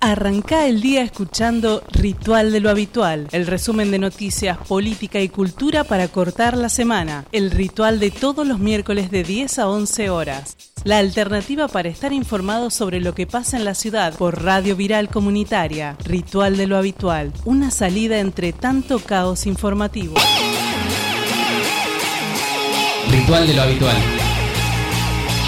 Arranca el día escuchando Ritual de lo Habitual, el resumen de noticias, política y cultura para cortar la semana. El ritual de todos los miércoles de 10 a 11 horas. La alternativa para estar informado sobre lo que pasa en la ciudad por Radio Viral Comunitaria. Ritual de lo Habitual, una salida entre tanto caos informativo. Ritual de lo Habitual.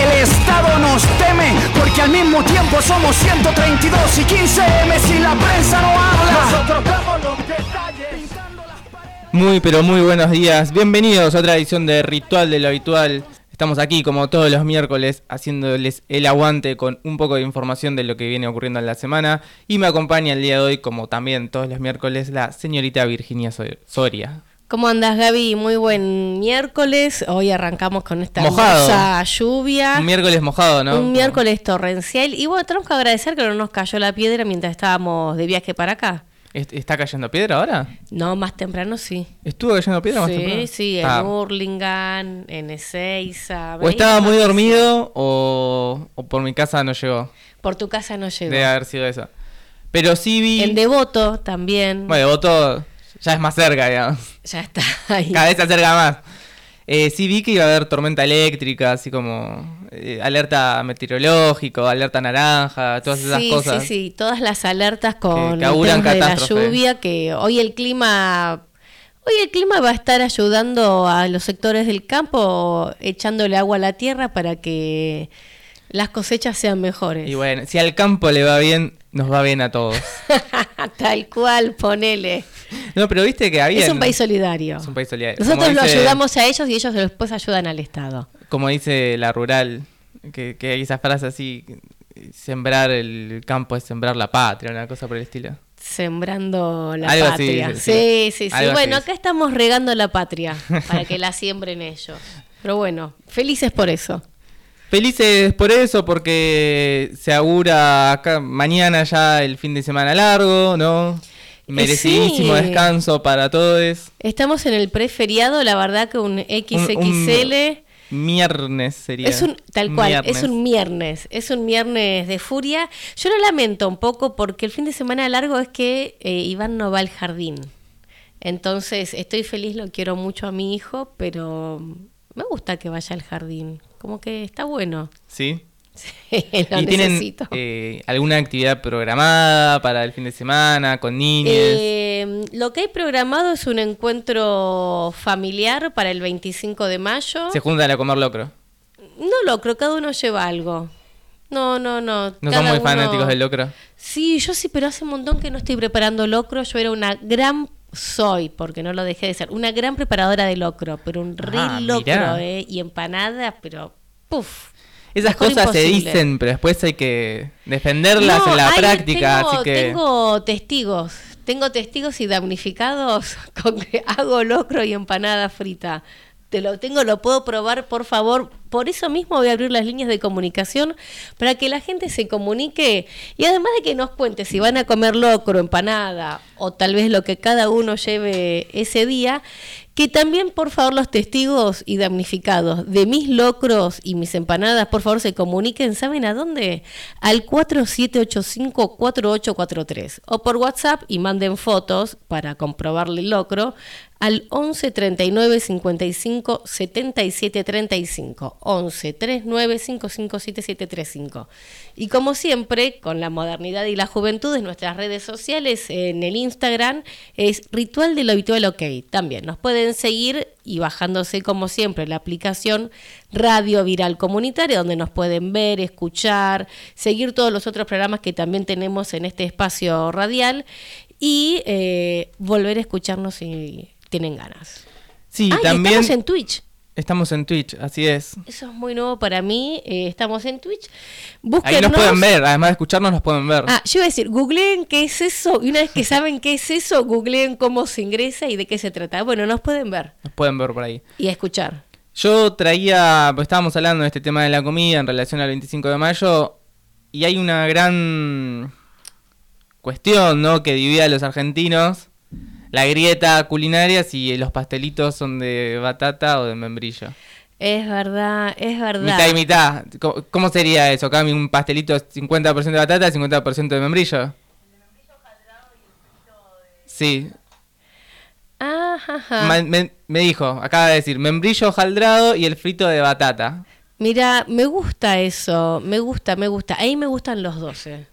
El Estado nos teme porque al mismo tiempo somos 132 y 15 M si la prensa no habla. Los detalles. Muy pero muy buenos días, bienvenidos a otra edición de Ritual de lo Habitual. Estamos aquí como todos los miércoles haciéndoles el aguante con un poco de información de lo que viene ocurriendo en la semana y me acompaña el día de hoy como también todos los miércoles la señorita Virginia Soria. ¿Cómo andas, Gaby? Muy buen miércoles. Hoy arrancamos con esta Mojado. hermosa lluvia. Un miércoles mojado, ¿no? Un miércoles torrencial. Y bueno, tenemos que agradecer que no nos cayó la piedra mientras estábamos de viaje para acá. ¿Est- ¿Está cayendo piedra ahora? No, más temprano sí. ¿Estuvo cayendo piedra más temprano? Sí, sí, en Ah. En Ezeiza. O estaba muy dormido o, o por mi casa no llegó. Por tu casa no llegó. Debe haber sido eso. Pero sí vi... En Devoto también. Bueno, Devoto ya es más cerca, digamos. Ya está ahí. Cada vez se acerca más. Eh, sí vi que iba a haber tormenta eléctrica, así como eh, alerta meteorológico, alerta naranja, todas esas sí, cosas. Sí, sí, todas las alertas con que de la lluvia, que hoy el clima... Hoy el clima va a estar ayudando a los sectores del campo, echándole agua a la tierra para que las cosechas sean mejores. Y bueno, si al campo le va bien, nos va bien a todos. Tal cual, ponele. No, pero viste que había... Es un país solidario. Es un país solidario. Nosotros Como lo dice- ayudamos a ellos y ellos después ayudan al Estado. Como dice la rural, que, que hay esa frase así, sembrar el campo es sembrar la patria, una cosa por el estilo. Sembrando la Algo patria. dice, sí, sí. sí, sí. Algo así Bueno, dice. acá estamos regando la patria para que la siembren ellos. Pero bueno, felices por eso. Felices por eso, porque se augura acá mañana ya el fin de semana largo, ¿no? Merecidísimo sí. descanso para todos. Estamos en el preferiado, la verdad que un XXL Viernes sería. es un tal cual, es un viernes, es un viernes de furia. Yo lo lamento un poco porque el fin de semana largo es que eh, Iván no va al jardín. Entonces, estoy feliz, lo quiero mucho a mi hijo, pero me gusta que vaya al jardín. Como que está bueno. Sí. lo ¿Y tienen eh, alguna actividad programada para el fin de semana con niños? Eh, lo que hay programado es un encuentro familiar para el 25 de mayo. Se juntan a comer locro. No lo creo, cada uno lleva algo. No, no, no. ¿No son muy uno- fanáticos del locro? Sí, yo sí, pero hace un montón que no estoy preparando locro. Yo era una gran, soy, porque no lo dejé de ser, una gran preparadora de locro, pero un re Ah, locro, mirá. ¿eh? Y empanadas, pero, puf. Esas cosas se dicen, pero después hay que defenderlas No, en la hay- práctica, tengo, así que... tengo testigos, tengo testigos y damnificados con que hago locro y empanada frita. Te lo tengo, lo puedo probar, por favor. Por eso mismo voy a abrir las líneas de comunicación para que la gente se comunique y además de que nos cuente si van a comer locro, empanada o tal vez lo que cada uno lleve ese día, que también por favor los testigos y damnificados de mis locros y mis empanadas, por favor se comuniquen, ¿saben a dónde? Al 4785-4843 o por WhatsApp y manden fotos para comprobarle el locro al 11 39 55 77 35. 11 39 557735. Y como siempre, con la modernidad y la juventud en nuestras redes sociales, en el Instagram es Ritual de lo Habitual OK. También nos pueden seguir y bajándose como siempre la aplicación Radio Viral Comunitaria, donde nos pueden ver, escuchar, seguir todos los otros programas que también tenemos en este espacio radial y eh, volver a escucharnos si tienen ganas. Sí, Ah, también estamos en Twitch. estamos en Twitch, así es. Eso es muy nuevo para mí. eh, estamos en Twitch. Ahí nos pueden ver, además de escucharnos nos pueden ver. Ah, yo iba a decir, googleen qué es eso. Y una vez que saben qué es eso, googleen cómo se ingresa y de qué se trata. Bueno, nos pueden ver Nos pueden ver por ahí. y escuchar. Yo traía, pues estábamos hablando de este tema de la comida en relación al 25 de mayo y hay una gran cuestión, ¿no? Que divide a los argentinos, la grieta culinaria si los pastelitos son de batata o de membrillo. Es verdad, es verdad. Mitad y mitad. ¿Cómo, cómo sería eso? Cami, un pastelito es 50% de batata, 50% de membrillo. Sí, Ajá. Ma- me, me dijo, acaba de decir, membrillo hojaldrado y el frito de batata. Mira, me gusta eso. Me gusta, me gusta. Ahí me gustan los 12.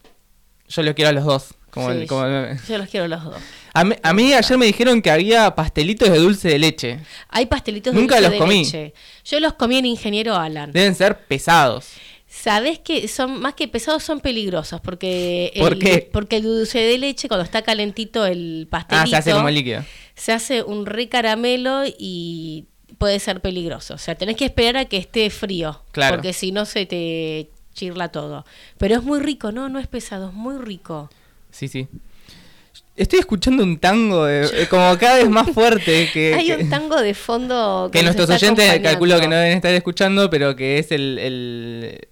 Yo los quiero a los dos. Como Sí, el- como el. Yo los quiero los dos. A mí, a mí ayer me dijeron que había pastelitos de dulce de leche. Hay pastelitos de Nunca dulce los de comí. leche. Yo los comí en Ingeniero Alan. Deben ser pesados. Sabes que son más que pesados, son peligrosos porque ¿Por el, qué? porque el dulce de leche cuando está calentito el pastelito Ah, se hace como líquido. se hace un re caramelo y puede ser peligroso. O sea, tenés que esperar a que esté frío, Claro. porque si no se te chirla todo. Pero es muy rico, no, no es pesado, es muy rico. Sí, sí. Estoy escuchando un tango de- eh, como cada vez más fuerte que, Hay un tango de fondo que nuestros oyentes acompañando. calculo que no deben estar escuchando, pero que es el, el-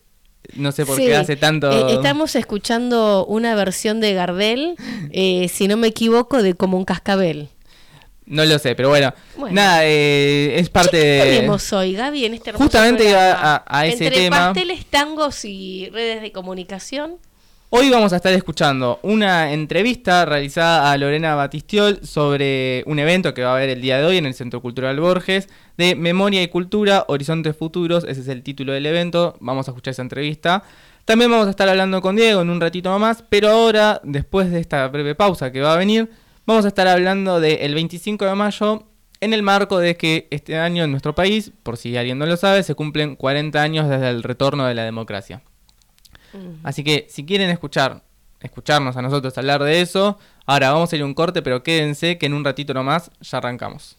no sé por Sí, qué hace tanto eh, estamos escuchando una versión de Gardel, eh, si no me equivoco, de como un cascabel. no lo sé, pero bueno, Bueno. nada, eh, es parte Che, ¿qué de tenemos hoy, Gaby, en este Justamente programa? a- a- a ese Entre tema. pasteles, tangos y redes de comunicación. Hoy vamos a estar escuchando una entrevista realizada a Lorena Batistiol sobre un evento que va a haber el día de hoy en el Centro Cultural Borges de Memoria y Cultura, Horizontes Futuros, ese es el título del evento, vamos a escuchar esa entrevista. También vamos a estar hablando con Diego en un ratito más, pero ahora, después de esta breve pausa que va a venir, vamos a estar hablando del 25 de mayo en el marco de que este año en nuestro país, por si alguien no lo sabe, se cumplen 40 años desde el retorno de la democracia. Así que si quieren escuchar, escucharnos a nosotros hablar de eso, ahora vamos a ir a un corte, pero quédense que en un ratito nomás ya arrancamos.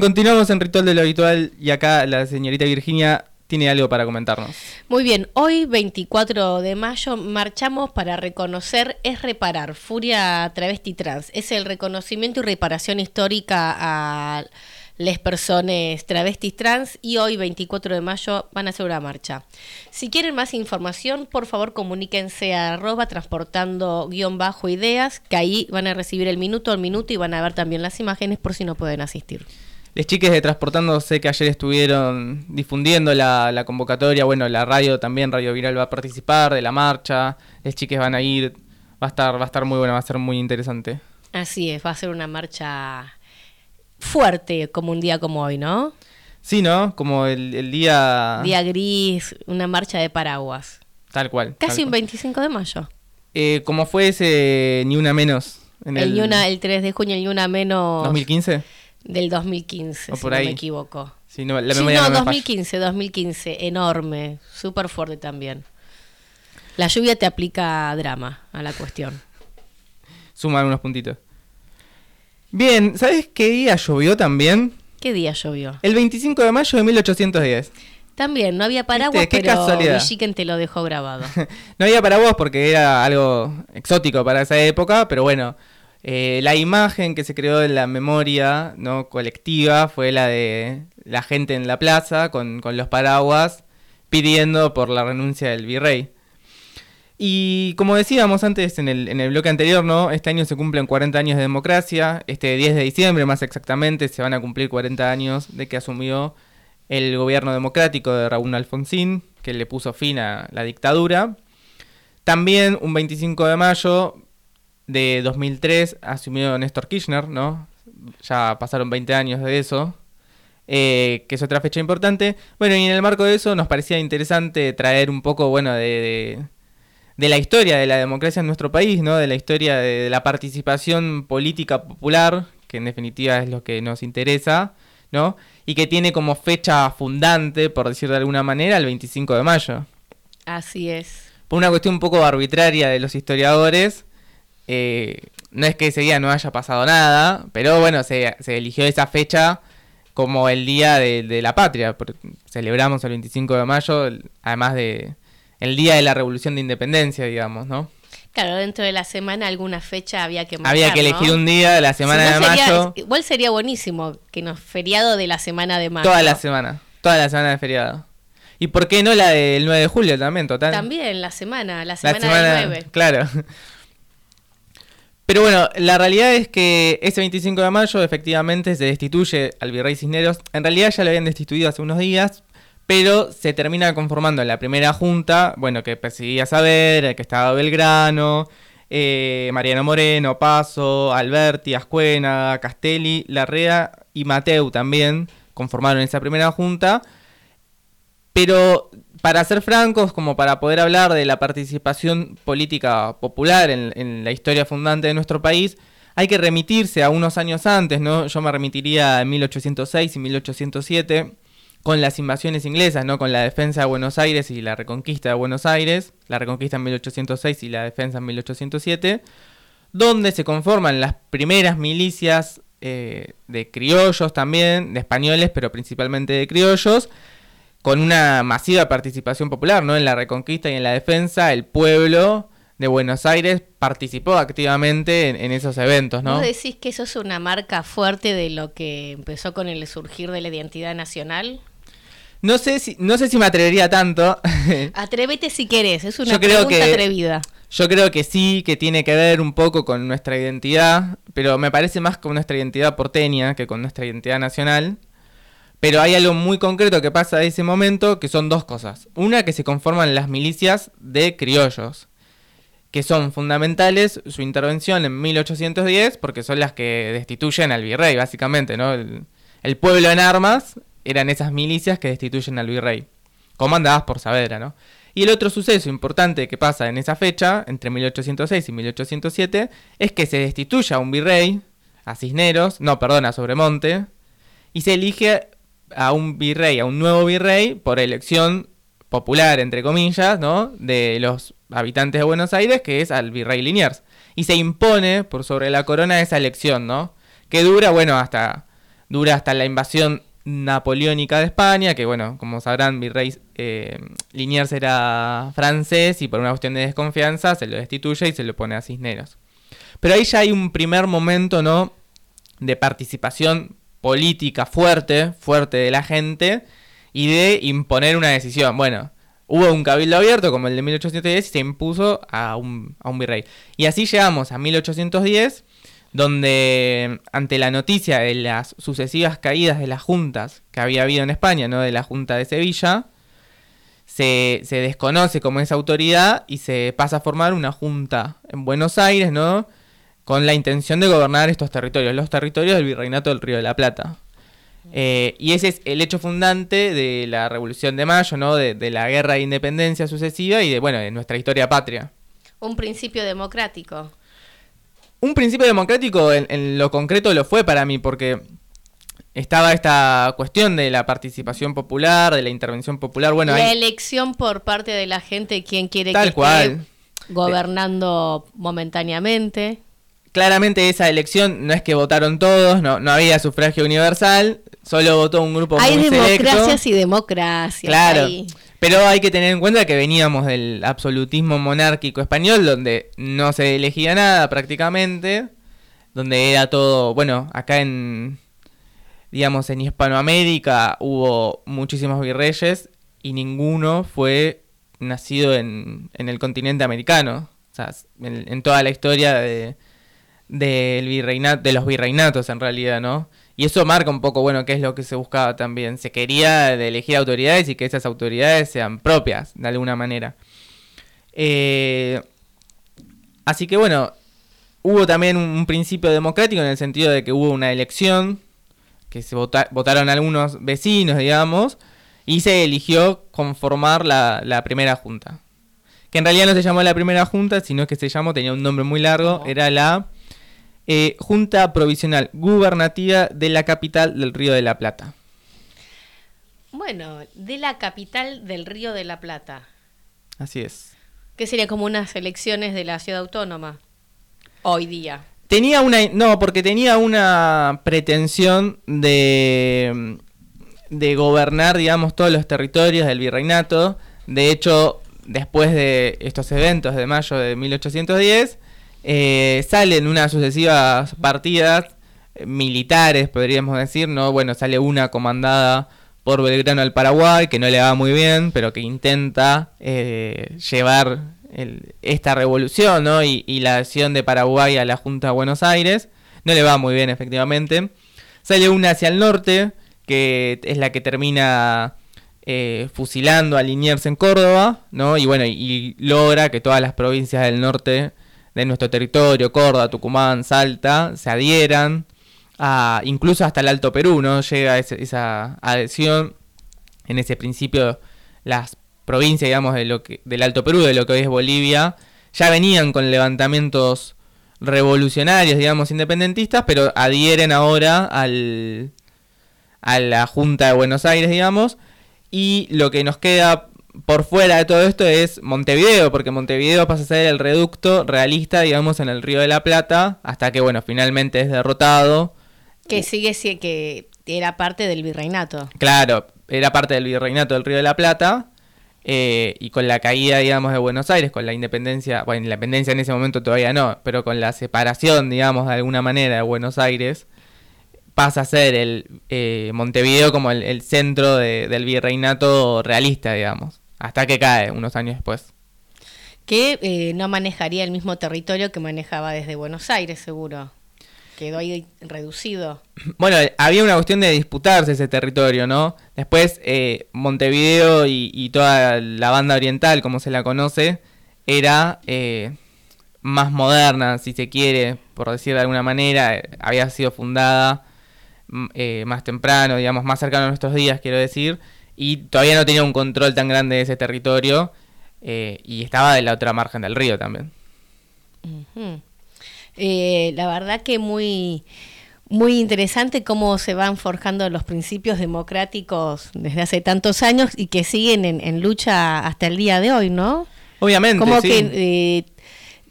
Continuamos en Ritual de lo Habitual y acá la señorita Virginia tiene algo para comentarnos. Muy bien, hoy 24 de mayo marchamos para reconocer es reparar, Furia Travesti Trans. Es el reconocimiento y reparación histórica a las personas travestis trans y hoy 24 de mayo van a hacer una marcha. Si quieren más información, por favor comuníquense a arroba transportando guion bajo ideas, que ahí van a recibir el minuto al minuto y van a ver también las imágenes por si no pueden asistir. Les chiques de Transportando sé que ayer estuvieron difundiendo la, la convocatoria, bueno, la radio también, Radio Viral va a participar de la marcha, les chiques van a ir, va a estar, va a estar muy buena, va a ser muy interesante. Así es, va a ser una marcha fuerte como un día como hoy, ¿no? Sí, ¿no? Como el, el día... Día gris, una marcha de paraguas. Tal cual. Casi tal un cual. 25 de mayo. Eh, como fue ese Ni Una Menos en el, el, Ni una- el 3 de junio, el Ni Una Menos 2015. Del 2015, O si por no ahí. me equivoco. Sí, no, la Sí, memoria no, no me falla. 2015, 2015, enorme, súper fuerte también. La lluvia te aplica drama a la cuestión. Suman unos puntitos. Bien, ¿sabes qué día llovió también? ¿Qué día llovió? El 25 de mayo de 1810. También, no había paraguas. Qué pero. Villiquen te lo dejó grabado. No había paraguas porque era algo exótico para esa época, pero bueno, eh, la imagen que se creó en la memoria no colectiva fue la de la gente en la plaza con, con los paraguas pidiendo por la renuncia del virrey. Y como decíamos antes en el, en el bloque anterior, ¿no? Este año se cumplen 40 años de democracia. Este 10 de diciembre, más exactamente, se van a cumplir 40 años de que asumió el gobierno democrático de Raúl Alfonsín, que le puso fin a la dictadura. También un 25 de mayo de 2003 asumió Néstor Kirchner, ¿no? Ya pasaron 20 años de eso, eh, que es otra fecha importante. Bueno, y en el marco de eso nos parecía interesante traer un poco, bueno, de, de, de la historia de la democracia en nuestro país, ¿no? De la historia de, de la participación política popular, que en definitiva es lo que nos interesa, ¿no? Y que tiene como fecha fundante, por decir de alguna manera, el 25 de mayo Así es. por una cuestión un poco arbitraria de los historiadores, eh, no es que ese día no haya pasado nada, pero bueno, se, se eligió esa fecha como el día de, de la patria. Celebramos el 25 de mayo, además de el día de la Revolución de Independencia, digamos, ¿no? Claro, dentro de la semana alguna fecha había que marcar, Había que elegir ¿no? un día de la semana Si no de sería- mayo, Igual sería buenísimo que nos feriado de la semana de mayo. toda la semana, toda la semana de feriado. ¿Y por qué no la del 9 de julio también, total? También la semana, la La semana, semana, del 9. Claro. Pero bueno, la realidad es que ese 25 de mayo efectivamente se destituye al virrey Cisneros. En realidad ya lo habían destituido hace unos días, pero se termina conformando la primera junta, bueno, que presidía Saber, que estaba Belgrano, eh, Mariano Moreno, Paso, Alberti, Ascuena, Castelli, Larrea y Mateu también conformaron esa primera junta. Pero para ser francos, como para poder hablar de la participación política popular en, la historia fundante de nuestro país, hay que remitirse a unos años antes, ¿no? Yo me remitiría a 1806 y 1807 con las invasiones inglesas, ¿no? Con la defensa de Buenos Aires y la reconquista de Buenos Aires, la reconquista en 1806 y la defensa en 1807, donde se conforman las primeras milicias eh, de criollos también, de españoles, pero principalmente de criollos, con una masiva participación popular, ¿no? En la reconquista y en la defensa, el pueblo de Buenos Aires participó activamente en, en esos eventos, ¿no? ¿Vos decís que eso es una marca fuerte de lo que empezó con el surgir de la identidad nacional? No sé si, no sé si me atrevería tanto. Atrévete si querés, es una Yo creo pregunta que- atrevida. Yo creo que sí, que tiene que ver un poco con nuestra identidad, pero me parece más con nuestra identidad porteña que con nuestra identidad nacional. Pero hay algo muy concreto que pasa de ese momento, que son dos cosas. Una, que se conforman las milicias de criollos, que son fundamentales su intervención en 1810, porque son las que destituyen al virrey, básicamente, ¿no? El, el pueblo en armas eran esas milicias que destituyen al virrey, comandadas por Saavedra, ¿no? Y el otro suceso importante que pasa en esa fecha, entre 1806 y 1807, es que se destituye a un virrey, a Cisneros, no, perdón, a Sobremonte, y se elige a un virrey, a un nuevo virrey, por elección popular, entre comillas, ¿no? De los habitantes de Buenos Aires, que es al virrey Liniers. Y se impone por sobre la corona esa elección, ¿no? Que dura, bueno, hasta dura hasta la invasión napoleónica de España, que bueno, como sabrán, Virrey eh, Liniers era francés y por una cuestión de desconfianza se lo destituye y se lo pone a Cisneros. Pero ahí ya hay un primer momento, ¿no? De participación política fuerte, fuerte de la gente y de imponer una decisión. Bueno, hubo un cabildo abierto como el de 1810 y se impuso a un, a un virrey. Y así llegamos a 1810 donde ante la noticia de las sucesivas caídas de las juntas que había habido en España, no de la Junta de Sevilla, se, se, desconoce como esa autoridad y se pasa a formar una junta en Buenos Aires, ¿no? Con la intención de gobernar estos territorios, los territorios del Virreinato del Río de la Plata. Eh, y ese es el hecho fundante de la Revolución de Mayo, ¿no? De, de, la guerra de independencia sucesiva y de, bueno, de nuestra historia patria. Un principio democrático. Un principio democrático en, en, lo concreto lo fue para mí, porque estaba esta cuestión de la participación popular, de la intervención popular. Bueno, la hay... elección por parte de la gente, quien quiere Tal que cual. esté gobernando momentáneamente. Claramente esa elección no es que votaron todos, no, no había sufragio universal, solo votó un grupo hay muy democracias selecto. y democracias. Claro. Pero hay que tener en cuenta que veníamos del absolutismo monárquico español, donde no se elegía nada prácticamente, donde era todo, bueno, acá en, digamos, en Hispanoamérica hubo muchísimos virreyes y ninguno fue nacido en, en el continente americano, o sea, en, en toda la historia de, del virreinato, de los virreinatos en realidad, ¿no? Y eso marca un poco, bueno, qué es lo que se buscaba también. Se quería de elegir autoridades y que esas autoridades sean propias, de alguna manera. Eh, así que bueno, hubo también un principio democrático en el sentido de que hubo una elección, que se vota votaron algunos vecinos, digamos, y se eligió conformar la, la, primera junta. Que en realidad no se llamó la primera junta, sino que se llamó, tenía un nombre muy largo, era la eh, Junta Provisional Gubernativa de la capital del Río de la Plata. Bueno, de la capital del Río de la Plata. Así es. Que sería como unas elecciones de la ciudad autónoma hoy día. Tenía una. No, porque tenía una pretensión de. de gobernar, digamos, todos los territorios del virreinato. De hecho, después de estos eventos de mayo de 1810 eh, salen unas sucesivas partidas militares, podríamos decir, ¿no? Bueno, sale una comandada por Belgrano al Paraguay, que no le va muy bien, pero que intenta eh, llevar esta revolución, ¿no? Y, la adhesión de Paraguay a la Junta de Buenos Aires. No le va muy bien, efectivamente. Sale una hacia el norte, que es la que termina eh, fusilando a Liniers en Córdoba, ¿no? Y bueno, y logra que todas las provincias del norte de nuestro territorio, Córdoba, Tucumán, Salta, se adhieran, a, incluso hasta el Alto Perú, ¿no? Llega esa adhesión, en ese principio las provincias, digamos, de lo del Alto Perú, de lo que hoy es Bolivia, ya venían con levantamientos revolucionarios, digamos, independentistas, pero adhieren ahora al, a la Junta de Buenos Aires, digamos, y lo que nos queda por fuera de todo esto es Montevideo, porque Montevideo pasa a ser el reducto realista, digamos, en el Río de la Plata, hasta que, bueno, finalmente es derrotado. Que sigue, que era parte del virreinato. Claro, era parte del virreinato del Río de la Plata, eh, y con la caída, digamos, de Buenos Aires, con la independencia, bueno, la independencia en ese momento todavía no, pero con la separación, digamos, de alguna manera de Buenos Aires, pasa a ser el eh, Montevideo como el, el centro de, del virreinato realista, digamos hasta que cae unos años después. Que eh, no manejaría el mismo territorio que manejaba desde Buenos Aires, seguro. Quedó ahí reducido. Bueno, había una cuestión de disputarse ese territorio, ¿no? Después, eh, Montevideo y, y, toda la banda oriental, como se la conoce, era eh, más moderna, si se quiere, por decir de alguna manera. Había sido fundada eh, más temprano, digamos, más cercano a nuestros días, quiero decir y todavía no tenía un control tan grande de ese territorio eh, y estaba de la otra margen del río también. Uh -huh. eh, la verdad que muy muy interesante cómo se van forjando los principios democráticos desde hace tantos años y que siguen en, en lucha hasta el día de hoy, ¿no? Obviamente. Como sí. que eh,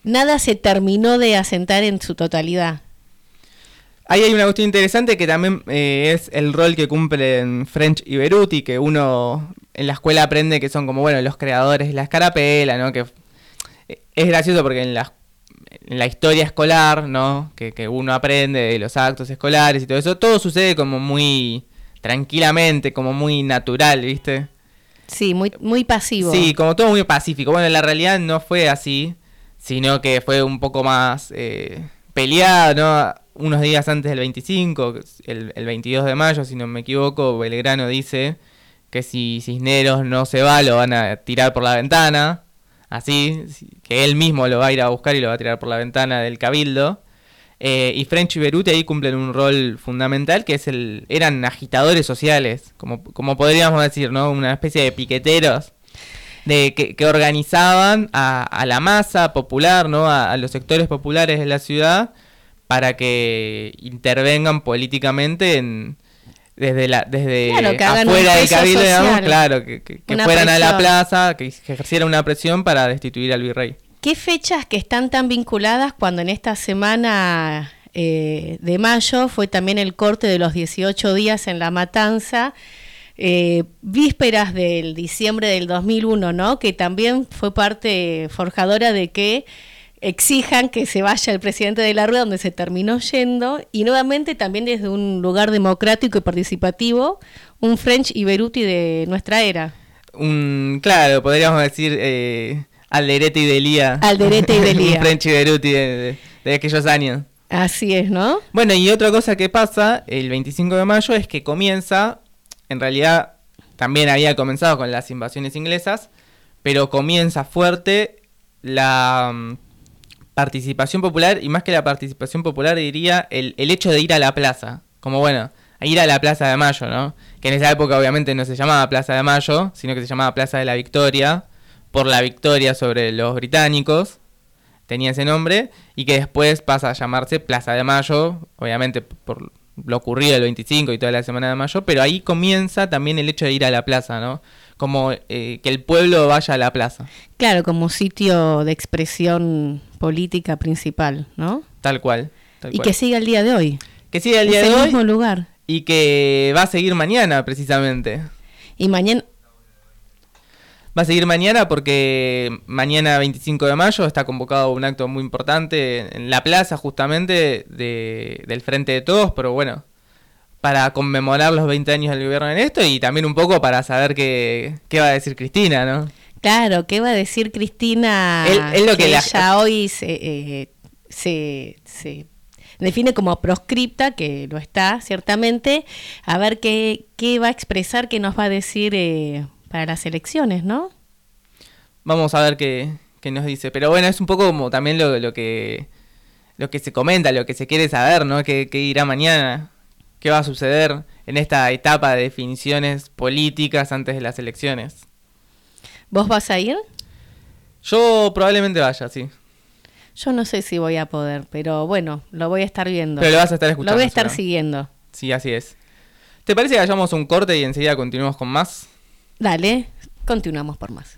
nada se terminó de asentar en su totalidad. Ahí hay una cuestión interesante que también eh, es el rol que cumplen French y Beruti, que uno en la escuela aprende que son como, bueno, los creadores de la escarapela, ¿no? Que eh, es gracioso porque en la, en la historia escolar, ¿no? Que, que uno aprende de los actos escolares y todo eso, todo sucede como muy tranquilamente, como muy natural, ¿viste? Sí, muy, muy pasivo. Sí, como todo muy pacífico. Bueno, en la realidad no fue así, sino que fue un poco más eh, peleado, ¿no? Unos días antes del 25, el, el 22 de mayo, si no me equivoco, Belgrano dice que si Cisneros no se va, lo van a tirar por la ventana. Así, que él mismo lo va a ir a buscar y lo va a tirar por la ventana del cabildo. Eh, y French y Beruti ahí cumplen un rol fundamental que es el. eran agitadores sociales, como, como podríamos decir, ¿no? Una especie de piqueteros de que, organizaban a, a la masa popular, ¿no? A los sectores populares de la ciudad para que intervengan políticamente en desde la desde Claro, afuera del cabildo, digamos, claro, que, que- fueran a la plaza, que ejercieran una presión para destituir al virrey. ¿Qué fechas que están tan vinculadas cuando en esta semana eh, de mayo fue también el corte de los 18 días en la matanza? eh, vísperas del diciembre del 2001, ¿no? Que también fue parte forjadora de que exijan que se vaya el presidente de la rueda donde se terminó yendo y nuevamente también desde un lugar democrático y participativo un French y Beruti de nuestra era. Un, claro, podríamos decir eh, Alderete y Delía. Alderete y Delía. un French y Beruti de, de- de aquellos años. Así es, ¿no? Bueno, y otra cosa que pasa el 25 de mayo es que comienza, en realidad también había comenzado con las invasiones inglesas, pero comienza fuerte la mm, participación popular, y más que la participación popular diría el, el hecho de ir a la plaza, como bueno, ir a la Plaza de Mayo, ¿no? Que en esa época obviamente no se llamaba Plaza de Mayo, sino que se llamaba Plaza de la Victoria, por la victoria sobre los británicos, tenía ese nombre, y que después pasa a llamarse Plaza de Mayo, obviamente por lo ocurrido el 25 y toda la semana de mayo, pero ahí comienza también el hecho de ir a la plaza, ¿no? Como eh, que el pueblo vaya a la plaza, Claro, como sitio de expresión política principal, ¿no? tal cual. tal Y cual. que siga el día de hoy. Que sigue el Es día el de hoy mismo lugar. y que va a seguir mañana precisamente. Y mañana, Va a seguir mañana porque mañana 25 de mayo está convocado un acto muy importante en la plaza justamente de, del Frente de Todos, pero bueno, para conmemorar los 20 años del gobierno en esto y también un poco para saber qué, qué va a decir Cristina, ¿no? Claro, ¿qué va a decir Cristina? Es lo que la- ella hoy se, eh, se, se define como proscripta, que lo está ciertamente, a ver qué, qué va a expresar, qué nos va a decir eh, para las elecciones, ¿no? Vamos a ver qué, qué nos dice. Pero bueno, es un poco como también lo, lo que lo que se comenta, lo que se quiere saber, ¿no? ¿Qué, qué irá mañana? ¿Qué va a suceder en esta etapa de definiciones políticas antes de las elecciones? ¿Vos vas a ir? Yo probablemente vaya, sí. Yo no sé si voy a poder, pero bueno, lo voy a estar viendo. Pero lo vas a estar escuchando. Lo voy a estar siguiendo. Sí, así es. ¿Te parece que hagamos un corte y enseguida continuamos con más? Dale, continuamos por más.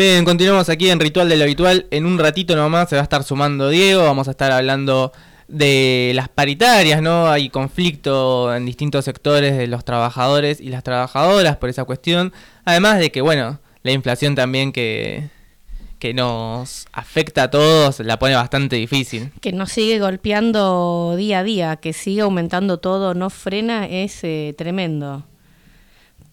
Bien, continuamos aquí en Ritual de lo Habitual. En un ratito nomás se va a estar sumando Diego. Vamos a estar hablando de las paritarias, ¿no? Hay conflicto en distintos sectores de los trabajadores y las trabajadoras por esa cuestión. Además de que, bueno, la inflación también que, que nos afecta a todos la pone bastante difícil. Que nos sigue golpeando día a día, que sigue aumentando todo, no frena, es eh, tremendo.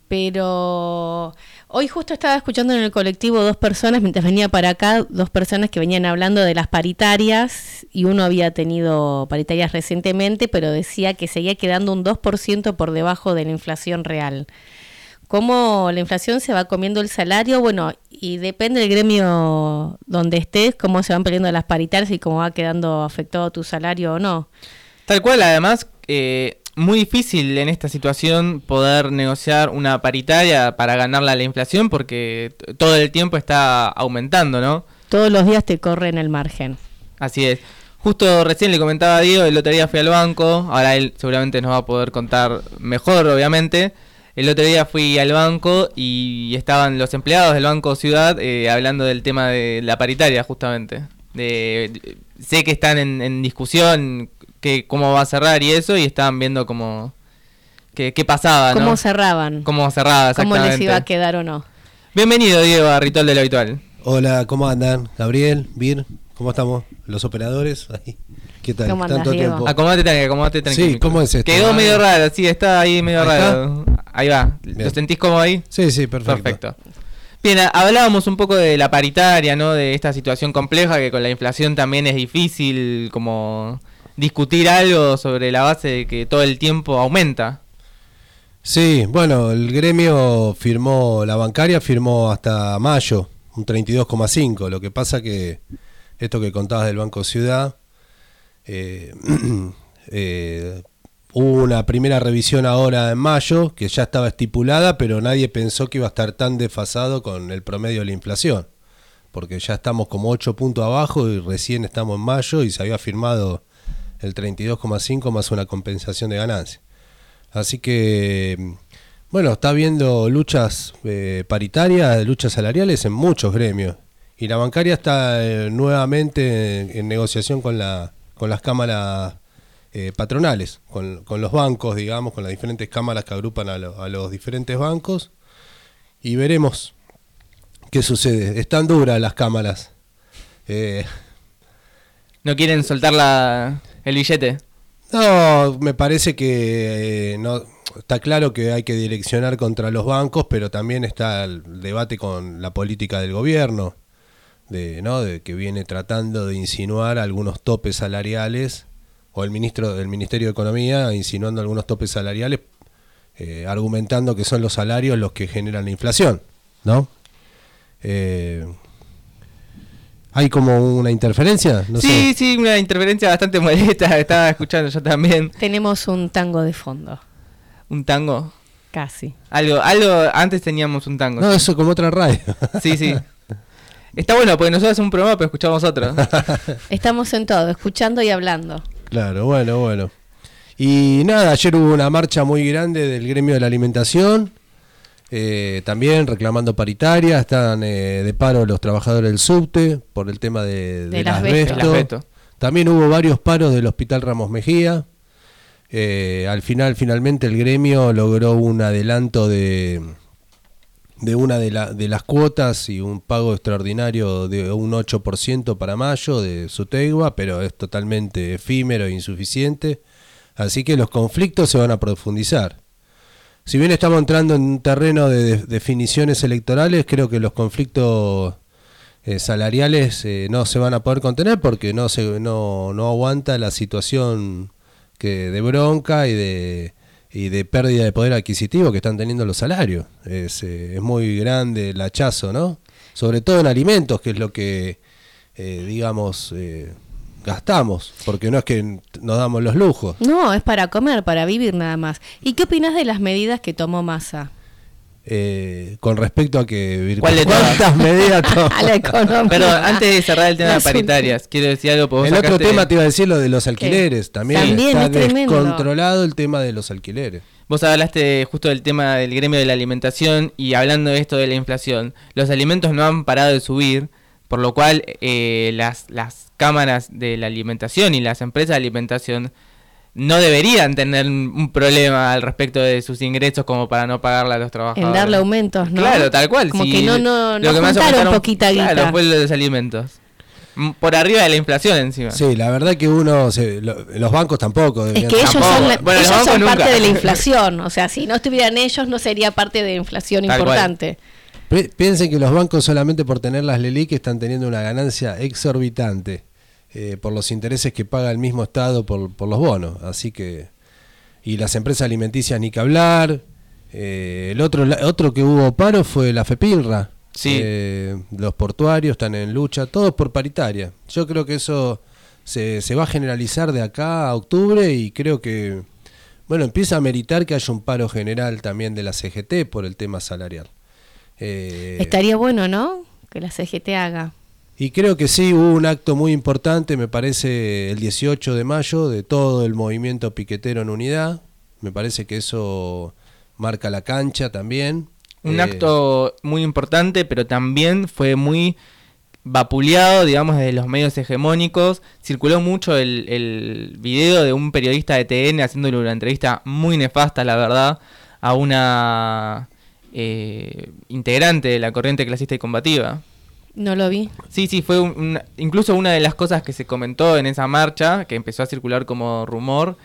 Pero hoy justo estaba escuchando en el colectivo dos personas, mientras venía para acá, dos personas que venían hablando de las paritarias y uno había tenido paritarias recientemente, pero decía que seguía quedando un 2% por debajo de la inflación real. ¿Cómo la inflación se va comiendo el salario? Bueno, y depende del gremio donde estés, cómo se van perdiendo las paritarias y cómo va quedando afectado tu salario o no. Tal cual, además, eh, muy difícil en esta situación poder negociar una paritaria para ganarla a la inflación porque todo el tiempo está aumentando, ¿no? Todos los días te corren el margen. Así es. Justo recién le comentaba a Diego, el otro día fui al banco, ahora él seguramente nos va a poder contar mejor, obviamente. El otro día fui al banco y estaban los empleados del Banco Ciudad eh, hablando del tema de la paritaria, justamente. De, de- sé que están en, en discusión que cómo va a cerrar y eso, y estaban viendo cómo qué, qué pasaba, ¿Cómo ¿no? cerraban? Cómo cerraba, ¿Cómo les exactamente. iba a quedar o no? Bienvenido, Diego, a Ritual de lo Habitual. Hola, ¿cómo andan? Gabriel, Vir, ¿cómo estamos? Los operadores, ahí. ¿Qué tal? ¿Cómo andás, Tanto Diego? tiempo. Acomodate tranqui, acomodate tranqui. Sí, ¿cómo es esto? Quedó Ah, medio raro, sí, está ahí medio ¿Ahí raro. Ahí va. ¿Lo Bien. sentís como ahí? Sí, sí, perfecto. Perfecto. Bien, hablábamos un poco de la paritaria, ¿no? De esta situación compleja que con la inflación también es difícil como discutir algo sobre la base de que todo el tiempo aumenta. Sí, bueno, el gremio firmó, la bancaria firmó hasta mayo, un 32,5. Lo que pasa que esto que contabas del Banco Ciudad, eh, eh, hubo una primera revisión ahora en mayo que ya estaba estipulada, pero nadie pensó que iba a estar tan desfasado con el promedio de la inflación, porque ya estamos como 8 puntos abajo y recién estamos en mayo y se había firmado el 32,5 más una compensación de ganancia. Así que, bueno, está habiendo luchas eh, paritarias, luchas salariales en muchos gremios. Y la bancaria está eh, nuevamente en, negociación con, la, con las cámaras eh, patronales, con, con los bancos, digamos, con las diferentes cámaras que agrupan a, lo- a los diferentes bancos. Y veremos qué sucede. Están duras las cámaras. No quieren soltar la, el billete. No, me parece que eh, no está claro que hay que direccionar contra los bancos, pero también está el debate con la política del gobierno, de, ¿no? de que viene tratando de insinuar algunos topes salariales, o el ministro del Ministerio de Economía insinuando algunos topes salariales, eh, argumentando que son los salarios los que generan la inflación, ¿no? Eh, ¿Hay como una interferencia? No sí, sé. sí, una interferencia bastante molesta. Estaba escuchando yo también. Tenemos un tango de fondo, Un tango. casi. Algo, algo, antes teníamos un tango. No, eso como otra radio. Sí, sí. Está bueno, porque nosotros hacemos un programa, pero escuchamos otro. Estamos en todo, escuchando y hablando. Claro, bueno, bueno. Y nada, ayer hubo una marcha muy grande del gremio de la alimentación, eh, también reclamando paritaria, están eh, de paro los trabajadores del subte por el tema de, Del asbesto. asbesto. También hubo varios paros del Hospital Ramos Mejía. Eh, al final, finalmente, el gremio logró un adelanto de, de una de, la- de las cuotas y un pago extraordinario de un 8% para mayo de Sutegua, pero es totalmente efímero e insuficiente. Así que los conflictos se van a profundizar. Si bien estamos entrando en un terreno de de- definiciones electorales, creo que los conflictos eh, salariales eh, no se van a poder contener porque no se no, no aguanta la situación que de bronca y de y de pérdida de poder adquisitivo que están teniendo los salarios. Es, eh, es muy grande el hachazo, ¿no? Sobre todo en alimentos, que es lo que, eh, digamos, gastamos, porque no es que nos damos los lujos. No, es para comer, para vivir nada más. ¿Y qué opinas de las medidas que tomó Massa? eh, con respecto a que ¿Cuál de todas? cuántas medidas toma? A la economía. Perdón, antes de cerrar el tema de Las paritarias, quiero decir algo. porque El otro tema te iba a decir lo de los alquileres. También, También está es tremendo. descontrolado el tema de los alquileres. Vos hablaste justo del tema del gremio de la alimentación y hablando de esto de la inflación, los alimentos no han parado de subir, por lo cual eh, las, las cámaras de la alimentación y las empresas de alimentación no deberían tener un un problema al respecto de sus ingresos como para no pagarle a los En trabajadores. darle aumentos, ¿no? Claro, tal cual. Como si que no, no, lo no que más aumentaron- poquita guita. Claro, fue los alimentos. Mm, Por arriba de la inflación encima. Sí, la verdad que uno, se- lo- los bancos tampoco. Es que ellos Tampoco. son, la- Bueno, los ellos son bancos parte de la inflación. O sea, si no estuvieran ellos, no sería parte de la inflación Tal cual. Piensen que los bancos solamente por tener las LELIC están teniendo una ganancia exorbitante eh, por los intereses que paga el mismo Estado por, por los bonos. Así que y las empresas alimenticias ni que hablar. Eh, el otro la- otro que hubo paro fue la FEPIRRA. Sí. Eh, los portuarios están en lucha, todos por paritaria. Yo creo que eso se, se va a generalizar de acá a octubre y creo que bueno empieza a meritar que haya un paro general también de la CGT por el tema salarial. Eh, Estaría bueno, ¿no? Que la CGT haga. y creo que sí, hubo un acto muy importante, me parece, el 18 de mayo, de todo el movimiento piquetero en unidad. Me parece que eso marca la cancha también. Un Eh, acto muy importante, pero también fue muy vapuleado, digamos, desde los medios hegemónicos. Circuló mucho el, el video de un periodista de TN haciéndole una entrevista muy nefasta, la verdad, a una eh, integrante de la corriente clasista y combativa. No lo vi. Sí, sí, fue un- incluso una de las cosas que se comentó en esa marcha, que empezó a circular como rumor,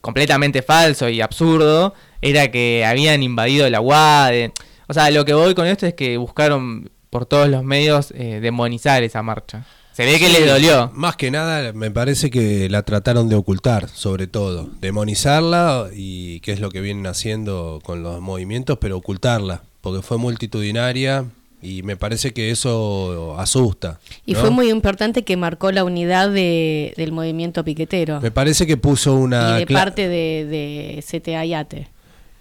completamente falso y absurdo, era que habían invadido la UAD. O sea, lo que voy con esto es que buscaron por todos los medios eh, demonizar esa marcha. Se ve que sí, les dolió. Más que nada, me parece que la trataron de ocultar, sobre todo. Demonizarla y qué es lo que vienen haciendo con los movimientos, pero ocultarla, porque fue multitudinaria y me parece que eso asusta. Y ¿no? fue muy importante que marcó la unidad de- del movimiento piquetero. Me parece que puso una y de parte de, de CTA y ATE.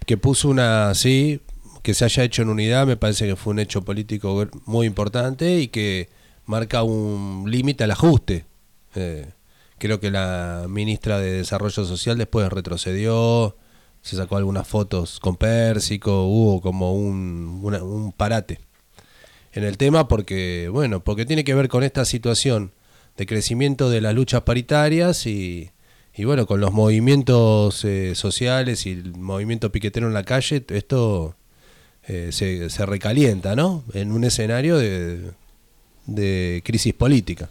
que puso una sí que se haya hecho en unidad me parece que fue un hecho político muy importante y que marca un límite al ajuste. Eh, creo que la ministra de desarrollo social después retrocedió se sacó algunas fotos con Pérsico hubo como un, un parate en el tema porque bueno porque tiene que ver con esta situación de crecimiento de las luchas paritarias y, y bueno con los movimientos eh, sociales y el movimiento piquetero en la calle esto eh, se, se recalienta no en un escenario de, de crisis política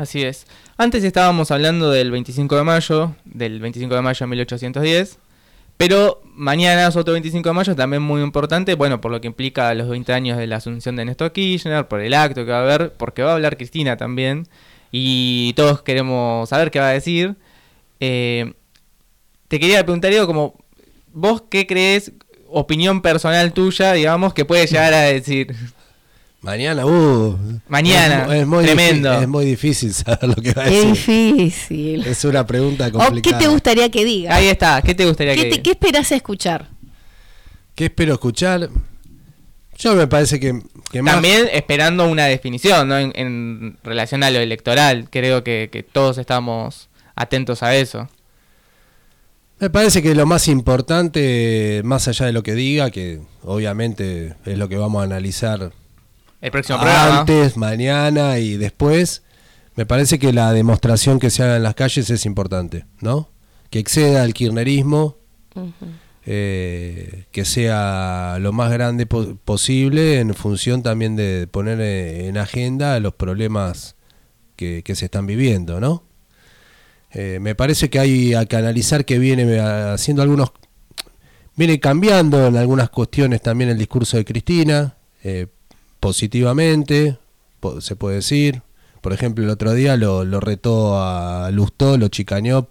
Así es. Antes estábamos hablando del 25 de mayo, del 25 de mayo de 1810, pero mañana es otro 25 de mayo también muy importante, bueno, por lo que implica los 20 años de la asunción de Néstor Kirchner, por el acto que va a haber, porque va a hablar Cristina también, y todos queremos saber qué va a decir. Eh, te quería preguntar, Diego, como, ¿vos qué crees, opinión personal tuya, digamos, que puede llegar a decir? Mañana uh, Mañana, es, mu- es muy tremendo. es muy difícil saber lo que va a Qué decir difícil. es una pregunta ¿O qué complicada te gustaría que diga? Ahí está, ¿qué te gustaría ¿Qué, que te- diga? qué esperás escuchar? ¿Qué espero escuchar? Yo me parece que, que más... También esperando una definición, ¿no? En, en relación a lo electoral. Creo que, que todos estamos atentos a eso. Me parece que lo más importante, más allá de lo que diga, que obviamente es lo que vamos a analizar El próximo programa. antes, mañana y después, me parece que la demostración que se haga en las calles es importante, ¿no? Que exceda al kirchnerismo, eh, que sea lo más grande po- posible en función también de poner eh, en agenda los problemas que, que se están viviendo, ¿no? Eh, me parece que hay a que analizar que viene haciendo algunos viene cambiando en algunas cuestiones también el discurso de Cristina eh, positivamente po- se puede decir. Por ejemplo el otro día lo, lo retó a Lustó lo chicañó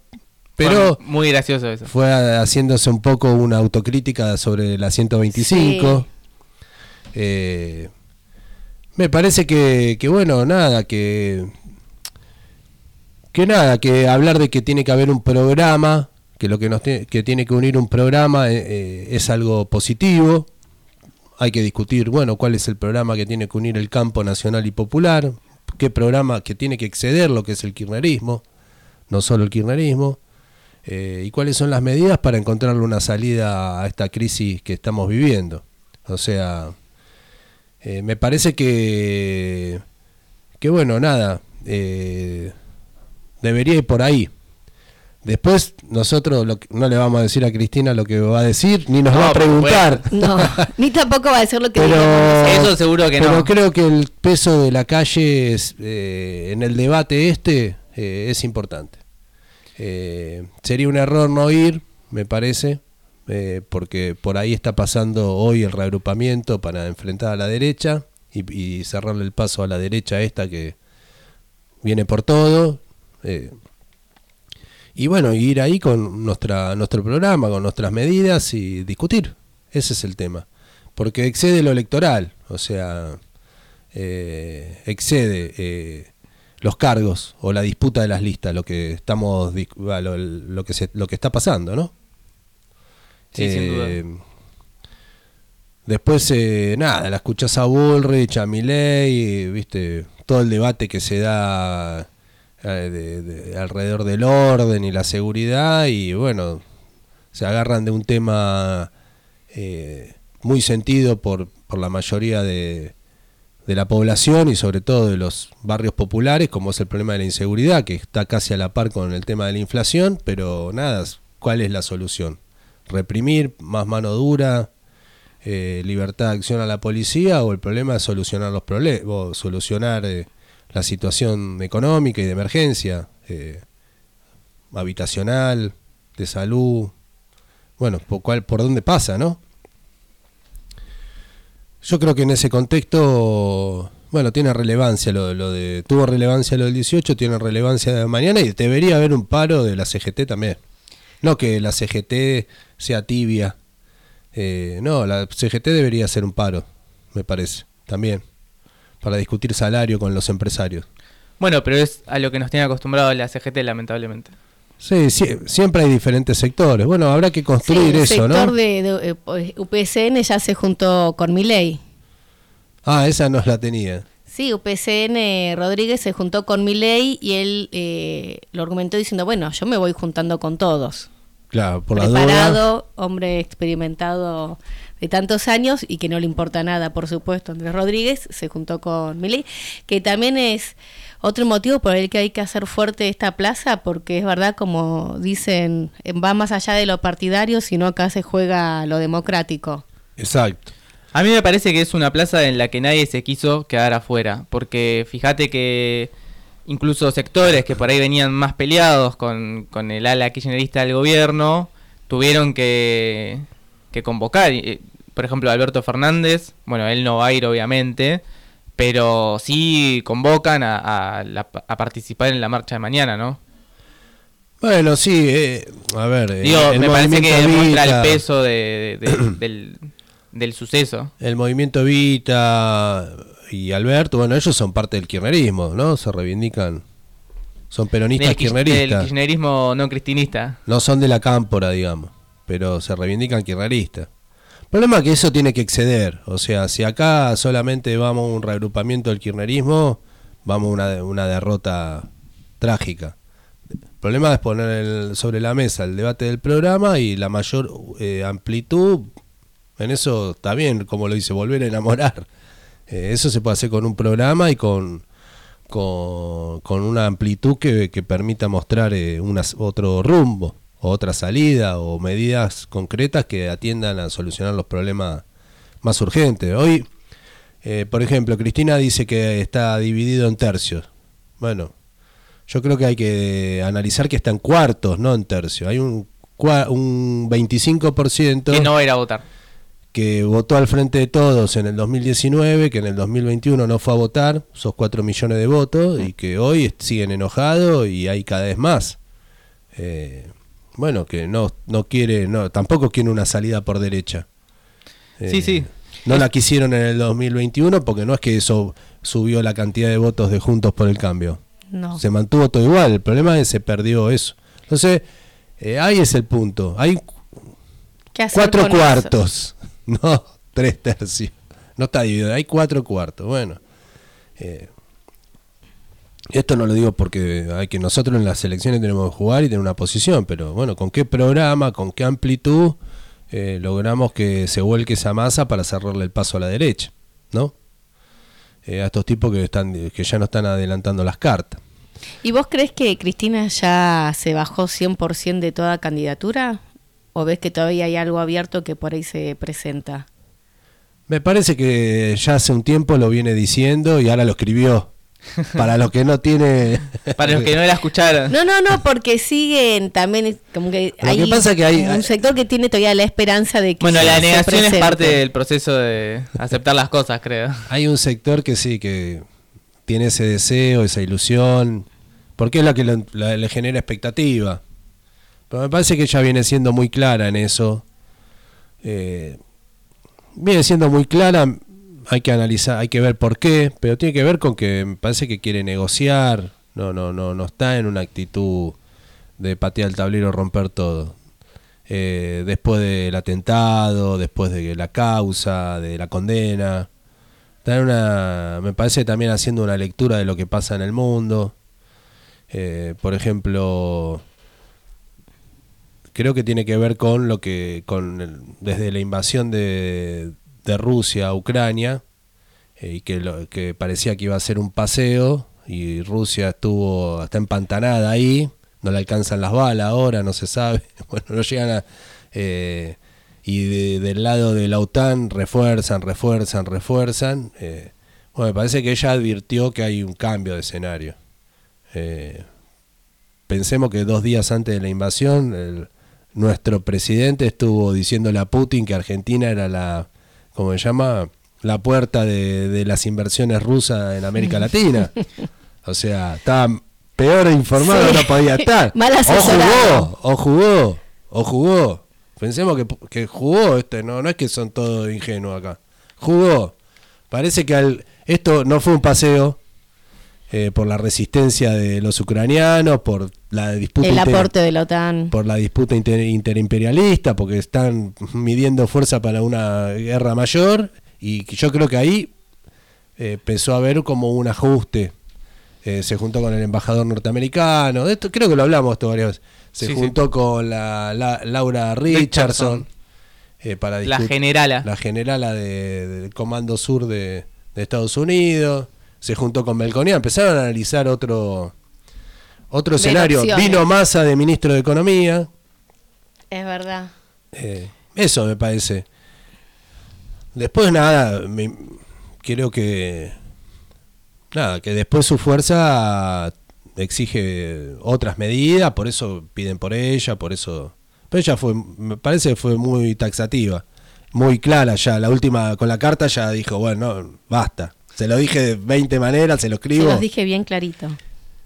pero Fue muy gracioso eso. fue haciéndose un poco una autocrítica sobre la 125 Eh, me parece que, que bueno nada que que nada que hablar de que tiene que haber un programa que lo que nos tiene, que tiene que unir un programa eh, eh, es algo positivo hay que discutir, bueno, cuál es el programa que tiene que unir el campo nacional y popular, qué programa que tiene que exceder lo que es el kirchnerismo, no solo el kirchnerismo, eh, y cuáles son las medidas para encontrarle una salida a esta crisis que estamos viviendo. O sea, eh, me parece que, que bueno, nada, eh, debería ir por ahí. Después nosotros lo que- no le vamos a decir a Cristina lo que va a decir, ni nos No, va a preguntar. No, ni tampoco va a ser lo que Pero- digamos. Eso seguro que Pero no. creo que el peso de la calle es, eh, en el debate este eh, es importante. Eh, sería un error no ir, me parece, eh, porque por ahí está pasando hoy el reagrupamiento para enfrentar a la derecha y, y cerrarle el paso a la derecha esta que viene por todo. eh, y bueno, ir ahí con nuestra, nuestro programa, con nuestras medidas y discutir. Ese es el tema. Porque excede lo electoral, o sea, eh, excede eh, los cargos o la disputa de las listas, lo que estamos lo, lo que se, lo que está pasando, ¿no? Sí, sin Eh, Después, eh, nada, la escuchás a Bullrich, a Milei, viste, todo el debate que se da eh, de- de- alrededor del orden y la seguridad, y bueno, se agarran de un tema eh, muy sentido por, por la mayoría de, de la población y sobre todo de los barrios populares, como es el problema de la inseguridad, que está casi a la par con el tema de la inflación, pero nada, ¿cuál es la solución? Reprimir, más mano dura, eh, libertad de acción a la policía o el problema es solucionar los problemas, solucionar eh, la situación económica y de emergencia, eh, habitacional, de salud, bueno, por, cuál, por dónde pasa, ¿no? Yo creo que en ese contexto, bueno, tiene relevancia lo, lo de, tuvo relevancia lo del 18, tiene relevancia de mañana y debería haber un paro de la CGT también. No que la CGT sea tibia. Eh, no, la CGT debería hacer un paro, me parece, también, para discutir salario con los empresarios. Bueno, pero es a lo que nos tiene acostumbrado la CGT, lamentablemente. Sí, sí, siempre hay diferentes sectores. Bueno, habrá que Sí, construir el eso, sector ¿no? de, de, eh, UPCN ya se juntó con Milei. Ah, esa no la tenía. Sí, UPCN Rodríguez se juntó con Milei y él eh, lo argumentó diciendo, bueno, yo me voy juntando con todos. Claro, por la duda. Preparado, hombre experimentado de tantos años y que no le importa nada, por supuesto. Andrés Rodríguez se juntó con Milei, que también es otro motivo por el que hay que hacer fuerte esta plaza, porque es verdad, como dicen, va más allá de lo partidario, sino acá se juega lo democrático. Exacto. A mí me parece que es una plaza en la que nadie se quiso quedar afuera, porque fíjate que incluso sectores que por ahí venían más peleados con, con el ala kirchnerista del gobierno, tuvieron que, que convocar. Por ejemplo, Alberto Fernández, bueno, él no va a ir obviamente, pero sí convocan a, a la- a participar en la marcha de mañana, ¿no? Bueno, sí, eh, a ver. eh, Digo, me parece que demuestra el peso de- de- de- del, del suceso. El movimiento Vita y Alberto, bueno, ellos son parte del kirchnerismo, ¿no? Se reivindican. Son peronistas Del, kirch- del kirchneristas. kirchnerismo no cristinista. No son de la cámpora, digamos, pero se reivindican kirchneristas. Problema es que eso tiene que exceder. O sea, si acá solamente vamos a un reagrupamiento del kirchnerismo, vamos a una, una derrota trágica. El problema es poner el- sobre la mesa el debate del programa y la mayor eh, amplitud. En eso está bien, como lo dice, volver a enamorar. Eh, eso se puede hacer con un programa y con, con, con una amplitud que, que permita mostrar eh, unas- otro rumbo, otra salida, o medidas concretas que atiendan a solucionar los problemas más urgentes. Hoy, eh, por ejemplo, Cristina dice que está dividido en tercios. Bueno, yo creo que hay que analizar que está en cuartos, no en tercios. Hay un, un 25% Que no va a ir a votar. que votó al frente de todos en el 2019, que en el 2021 no fue a votar, esos 4 millones de votos, y que hoy siguen enojados y hay cada vez más. Eh, bueno, que no, no quiere, no, tampoco quiere una salida por derecha. Eh, Sí, sí. No la quisieron en el 2021 porque no es que eso subió la cantidad de votos de Juntos por el Cambio. No. Se mantuvo todo igual, el problema es que se perdió eso. Entonces, eh, ahí es el punto. Hay ¿Qué hacer cuatro con eso? cuartos, no tres tercios. No está dividido, hay cuatro cuartos. Bueno, eh, esto no lo digo porque hay que nosotros en las elecciones tenemos que jugar y tener una posición, pero bueno, ¿con qué programa, con qué amplitud eh, logramos que se vuelque esa masa para cerrarle el paso a la derecha? ¿No? Eh, a estos tipos que, están, que ya no están adelantando las cartas. ¿Y vos crees que Cristina ya se bajó 100% de toda candidatura? ¿O ves que todavía hay algo abierto que por ahí se presenta? Me parece que ya hace un tiempo lo viene diciendo y ahora lo escribió. Para los que no tiene... Para los que no la escucharon. No, no, no, porque siguen también como que Lo hay que pasa que hay- un sector que tiene todavía la esperanza de que Bueno, la negación es parte del proceso de aceptar las cosas, creo. Hay un sector que sí, que tiene ese deseo, esa ilusión, porque es la que lo- la- le genera expectativa. Pero me parece que ella viene siendo muy clara en eso. Eh, viene siendo muy clara, hay que analizar, hay que ver por qué, pero tiene que ver con que me parece que quiere negociar, no, no, no, no está en una actitud de patear el tablero, romper todo. Eh, después del atentado, después de la causa, de la condena, está en una, me parece también haciendo una lectura de lo que pasa en el mundo. Eh, por ejemplo, creo que tiene que ver con lo que, con el- desde la invasión de, de Rusia a Ucrania, eh, y que, que parecía que iba a ser un paseo, y Rusia estuvo hasta empantanada ahí, no le alcanzan las balas ahora, no se sabe, bueno, no llegan a... eh, y de- del lado de la OTAN refuerzan, refuerzan, refuerzan. eh, bueno, me parece que ella advirtió que hay un cambio de escenario. Pensemos que dos días antes de la invasión, nuestro presidente estuvo diciéndole a Putin que Argentina era la, ¿cómo se llama? La puerta de, de las inversiones rusas en América Latina. O sea, estaba peor informado, Sí. no podía estar. Mal o jugó, o jugó, o jugó. Pensemos que, que jugó, este, no, no es que son todos ingenuos acá. Jugó. Parece que al, esto no fue un paseo eh, por la resistencia de los ucranianos, por la disputa El inter- aporte de la OTAN. por la disputa inter- interimperialista, porque están midiendo fuerza para una guerra mayor, y que yo creo que ahí eh, empezó a haber como un ajuste. Eh, se juntó con el embajador norteamericano, de esto creo que lo hablamos esto varias veces. Se Sí, sí. juntó con la, la- Laura Richardson, Richardson. eh, para La generala. la generala de- del Comando Sur de, de Estados Unidos. Se juntó con Melconian, empezaron a analizar otro otro escenario. Vino Massa de ministro de Economía. Es verdad. Eh, eso me parece. Después nada, me- creo que nada, que después su fuerza exige otras medidas, por eso piden por ella, por eso. Pero ella fue, me parece que fue muy taxativa, muy clara ya. La última con la carta ya dijo, bueno, no, basta. Se lo dije de 20 maneras, se lo Se escribo. los dije bien clarito.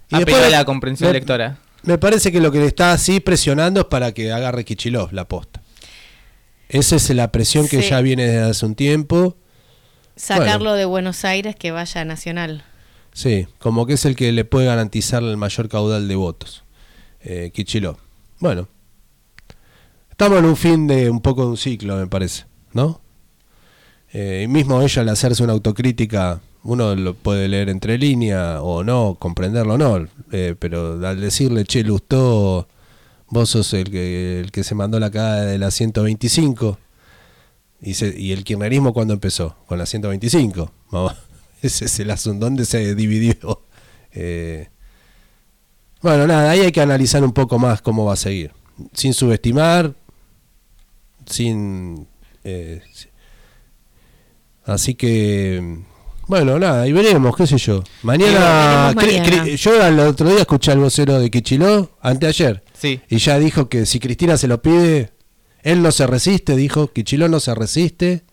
Y después- a la comprensión me- lectora. Me parece que lo que le está así presionando es para que agarre Kichilov la posta. Esa es la presión que Sí. ya viene desde hace un tiempo. Sacarlo de Buenos Aires que vaya a Nacional. Sí, como que es el que le puede garantizar el mayor caudal de votos. Eh, Kichilov. Bueno, estamos en un fin de un poco de un ciclo, me parece, ¿no? Eh, y mismo ella al hacerse una autocrítica, uno lo puede leer entre líneas o no, comprenderlo o no, eh, pero al decirle, che, Lustó, vos sos el que, el que se mandó la cagada de la 125, y, el kirchnerismo cuando empezó, con la 125, vamos, ese es el asunto, ¿dónde se dividió? Eh, bueno, nada, ahí hay que analizar un poco más cómo va a seguir, sin subestimar, sin... Así que, bueno, nada, y veremos, qué sé yo. Mañana, Veremos cre- mañana. cre- yo al otro día escuché al vocero de Kichiló, anteayer, Sí. y ya dijo que si Cristina se lo pide, él no se resiste, dijo, Kichiló no se resiste,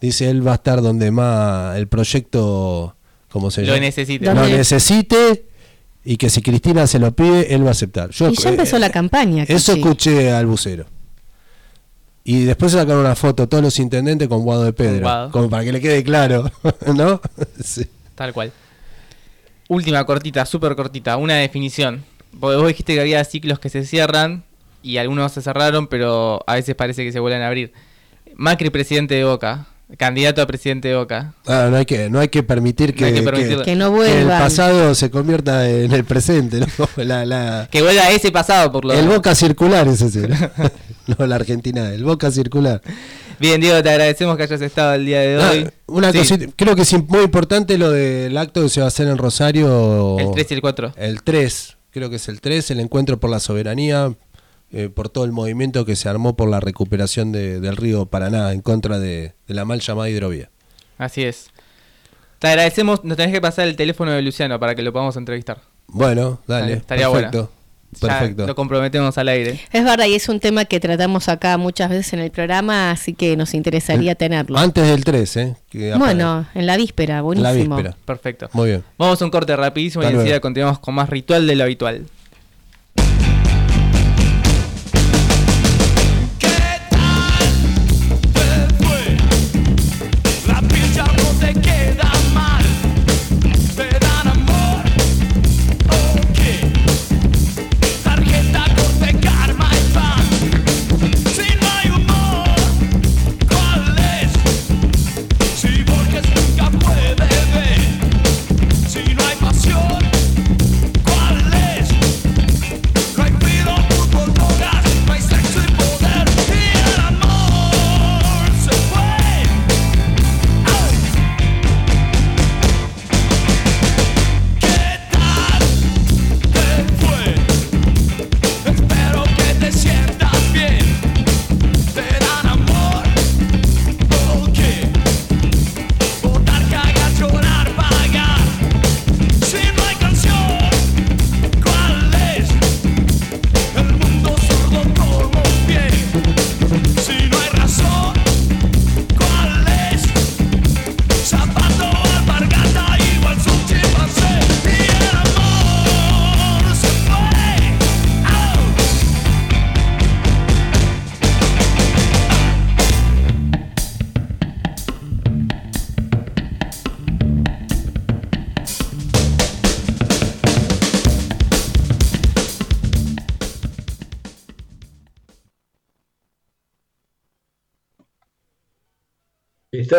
dice él va a estar donde más el proyecto, ¿cómo se Lo llama? necesite. Lo necesite y que si Cristina se lo pide, él va a aceptar. Yo, y ya empezó eh, la campaña. Eso escuché al bucero. Y después sacaron una foto todos los intendentes con Guado de Pedro. Guado. Como para que le quede claro, ¿no? Sí. Tal cual. Última cortita, súper cortita, una definición. Porque vos dijiste que había ciclos que se cierran y algunos se cerraron, pero a veces parece que se vuelven a abrir. Macri, presidente de Boca. Candidato a presidente de Boca. Ah, no hay que, no hay que permitir que, No hay que. Que no que el pasado se convierta en el presente, ¿no? La- la- Que vuelva ese pasado por lo el Boca circular es ese, ¿no? No, la Argentina, el Boca circular. Bien, Diego, te agradecemos que hayas estado el día de Ah, hoy. una Sí, cosita, creo que es muy importante lo del acto que se va a hacer en Rosario. El 3 y el 4. El 3, creo que es el 3, el encuentro por la soberanía, eh, por todo el movimiento que se armó por la recuperación de- del río Paraná en contra de, de la mal llamada hidrovía. Así es. Te agradecemos, nos tenés que pasar el teléfono de Luciano para que lo podamos entrevistar. Bueno, dale, Estaría perfecto. Perfecto. lo comprometemos al aire. Es verdad, y es un tema que tratamos acá muchas veces en el programa, así que nos interesaría tenerlo. Antes del 3, ¿eh? Que Bueno, en la víspera, en buenísimo. la víspera. Perfecto. Muy bien. Vamos a un corte rapidísimo Hasta y enseguida continuamos con más ritual de lo habitual.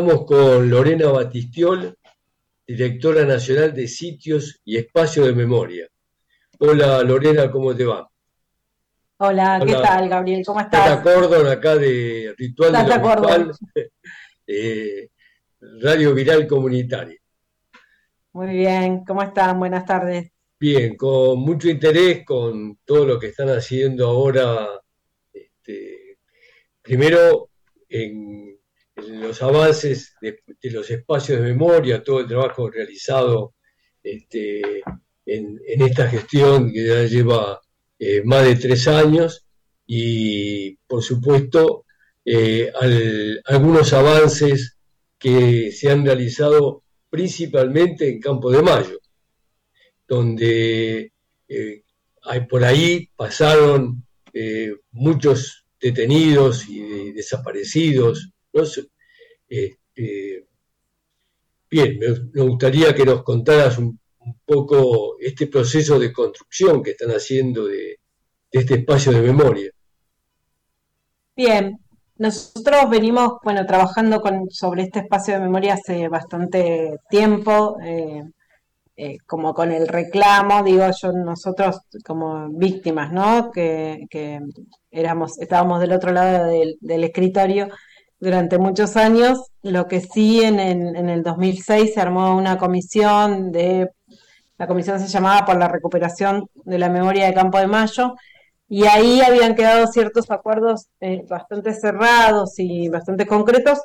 Estamos con Lorena Batistiol, directora nacional de sitios y espacio de memoria. Hola Lorena, ¿cómo te va? Hola, ¿qué tal, Gabriel? ¿Cómo Tata estás? Cordon, acá de Ritual de Tata Cordon. Eh, Radio Viral Comunitaria. Muy bien, ¿cómo están? Buenas tardes. Bien, con mucho interés con todo lo que están haciendo ahora, este, primero en los avances de, los espacios de memoria, todo el trabajo realizado este, en, esta gestión que ya lleva eh, más de tres años y, por supuesto, eh, al- algunos avances que se han realizado principalmente en Campo de Mayo donde eh, por ahí pasaron muchos detenidos y de- desaparecidos. Este, bien, me, gustaría que nos contaras un, poco este proceso de construcción que están haciendo de, este espacio de memoria. Bien, nosotros venimos, bueno, trabajando con, sobre este espacio de memoria hace bastante tiempo, eh, eh, como con el reclamo, digo yo, nosotros como víctimas, ¿no? Que, que éramos, estábamos del otro lado del escritorio durante muchos años. Lo que sí, en, el 2006 se armó una comisión de, la comisión se llamaba por la recuperación de la memoria de Campo de Mayo, y ahí habían quedado ciertos acuerdos eh, bastante cerrados y bastante concretos.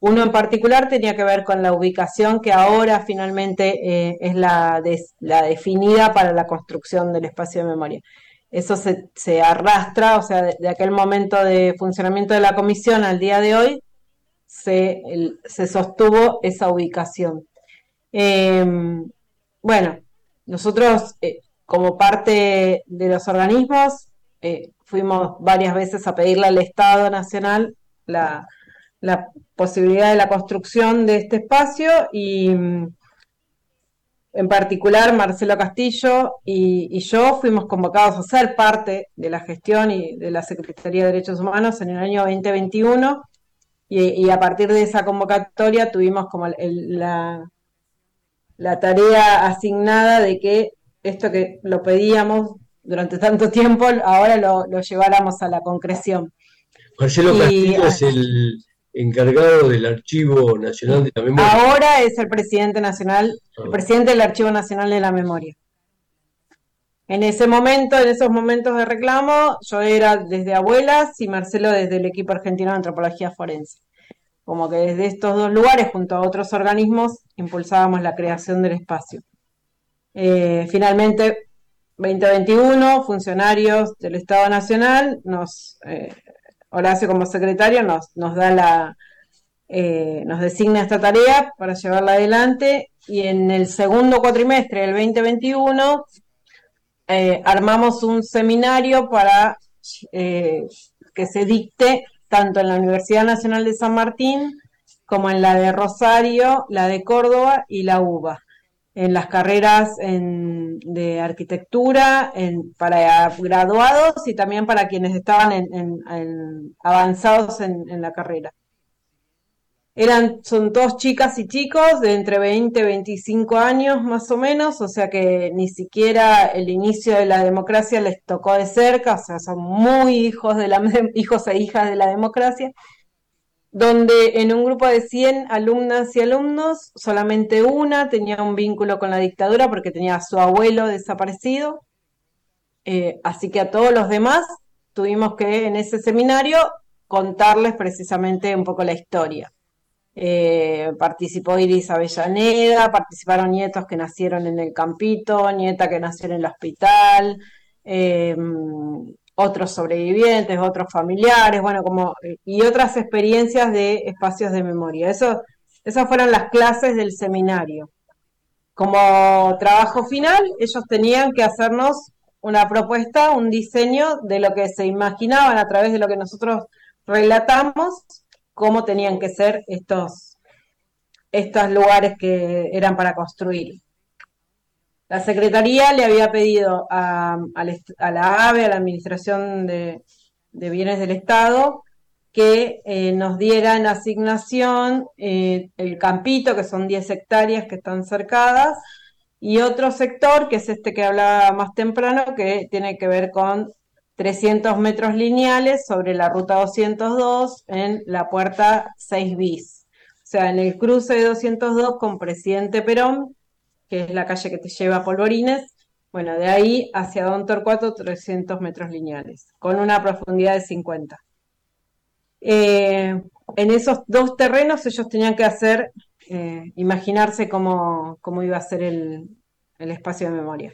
Uno en particular tenía que ver con la ubicación que ahora finalmente eh, es la, des- la definida para la construcción del espacio de memoria. Eso se, se arrastra, o sea, de, aquel momento de funcionamiento de la comisión al día de hoy, se, se sostuvo esa ubicación. Em, bueno, nosotros eh, como parte de los organismos eh, fuimos varias veces a pedirle al Estado Nacional la, la posibilidad de la construcción de este espacio y en particular Marcelo Castillo y, y yo fuimos convocados a ser parte de la gestión y de la Secretaría de Derechos Humanos en el año 2021 y, y a partir de esa convocatoria tuvimos como el- la, la tarea asignada de que esto que lo pedíamos durante tanto tiempo, ahora lo, lo lleváramos a la concreción. Marcelo Y- Castillo es el encargado del Archivo Nacional de la Memoria. Ahora es el presidente nacional, el Ah. presidente del Archivo Nacional de la Memoria. En ese momento, en esos momentos de reclamo, yo era desde Abuelas y Marcelo desde el equipo argentino de antropología forense. Como que desde estos dos lugares, junto a otros organismos, impulsábamos la creación del espacio. Eh, finalmente, 2021, funcionarios del Estado Nacional, nos, eh, Horacio como secretario nos, nos da la, eh, nos designa esta tarea para llevarla adelante. Y en el segundo cuatrimestre del 2021 eh, armamos un seminario para eh, que se dicte tanto en la Universidad Nacional de San Martín como en la de Rosario, la de Córdoba y la UBA, en las carreras en- de arquitectura en- para graduados y también para quienes estaban en- avanzados en- la carrera. Eran, son todos chicas y chicos de entre 20 y 25 años más o menos, o sea que ni siquiera el inicio de la democracia les tocó de cerca, o sea, son muy hijos de la, hijos e hijas de la democracia, donde en un grupo de 100 alumnas y alumnos, solamente una tenía un vínculo con la dictadura porque tenía a su abuelo desaparecido, eh, así que a todos los demás tuvimos que en ese seminario contarles precisamente un poco la historia. Eh, participó Iris Avellaneda, participaron nietos que nacieron en el campito, nieta que nació en el hospital, eh, otros sobrevivientes, otros familiares, bueno, como, y otras experiencias de espacios de memoria. Eso, esas fueron las clases del seminario. Como trabajo final, ellos tenían que hacernos una propuesta, un diseño de lo que se imaginaban a través de lo que nosotros relatamos, cómo tenían que ser estos, estos lugares que eran para construir. La Secretaría le había pedido a, la AVE, a la Administración de, Bienes del Estado, que eh, nos diera en asignación eh, el campito, que son 10 hectáreas que están cercadas, y otro sector, que es este que hablaba más temprano, que tiene que ver con 300 metros lineales sobre la ruta 202 en la puerta 6 bis. O sea, en el cruce de 202 con Presidente Perón, que es la calle que te lleva a Polvorines, bueno, de ahí hacia Don Torcuato 300 metros lineales, con una profundidad de 50. Eh, en esos dos terrenos ellos tenían que hacer, eh, imaginarse cómo, cómo iba a ser el, el espacio de memoria.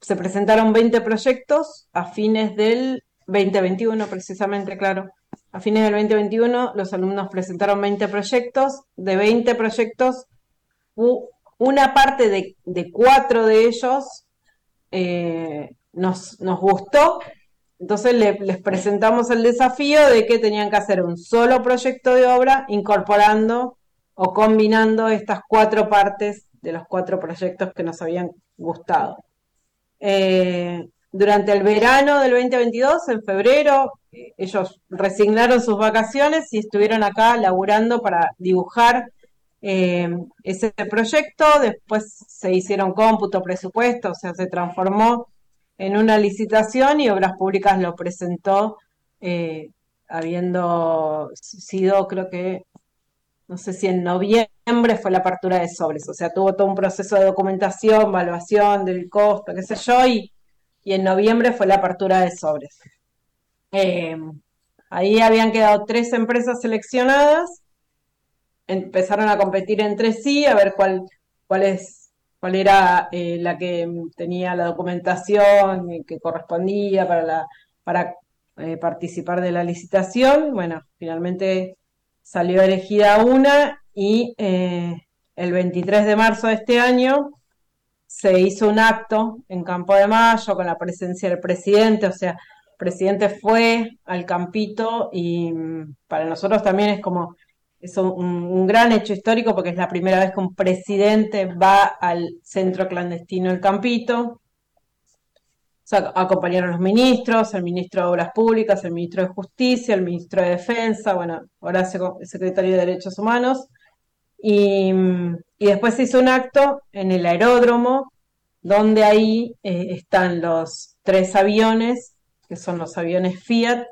Se presentaron 20 proyectos a fines del 2021, precisamente, claro. A fines del 2021 los alumnos presentaron 20 proyectos. De 20 proyectos, una parte de, cuatro de ellos eh, nos, gustó. Entonces le- les presentamos el desafío de que tenían que hacer un solo proyecto de obra incorporando o combinando estas cuatro partes de los cuatro proyectos que nos habían gustado. Eh, durante el verano del 2022, en febrero, ellos resignaron sus vacaciones y estuvieron acá laburando para dibujar eh, ese proyecto. Después se hicieron cómputo, presupuesto, o sea, se transformó en una licitación y Obras Públicas lo presentó eh, habiendo sido, creo que, no sé si en noviembre fue la apertura de sobres, o sea, tuvo todo un proceso de documentación, evaluación del costo, qué sé yo, y, y en noviembre fue la apertura de sobres. Eh, ahí habían quedado tres empresas seleccionadas, empezaron a competir entre sí, a ver cuál, cuál es, cuál era eh, la que tenía la documentación que correspondía para la, para eh, participar de la licitación. Bueno, finalmente salió elegida una y eh, el 23 de marzo de este año se hizo un acto en Campo de Mayo con la presencia del presidente, o sea, el presidente fue al campito y mm, para nosotros también es como es un, gran hecho histórico porque es la primera vez que un presidente va al centro clandestino El Campito. sea, acompañaron los ministros, el ministro de Obras Públicas, el ministro de Justicia, el ministro de Defensa, bueno, Horacio, el secretario de Derechos Humanos, y, y después se hizo un acto en el aeródromo, donde ahí eh, están los tres aviones, que son los aviones Fiat,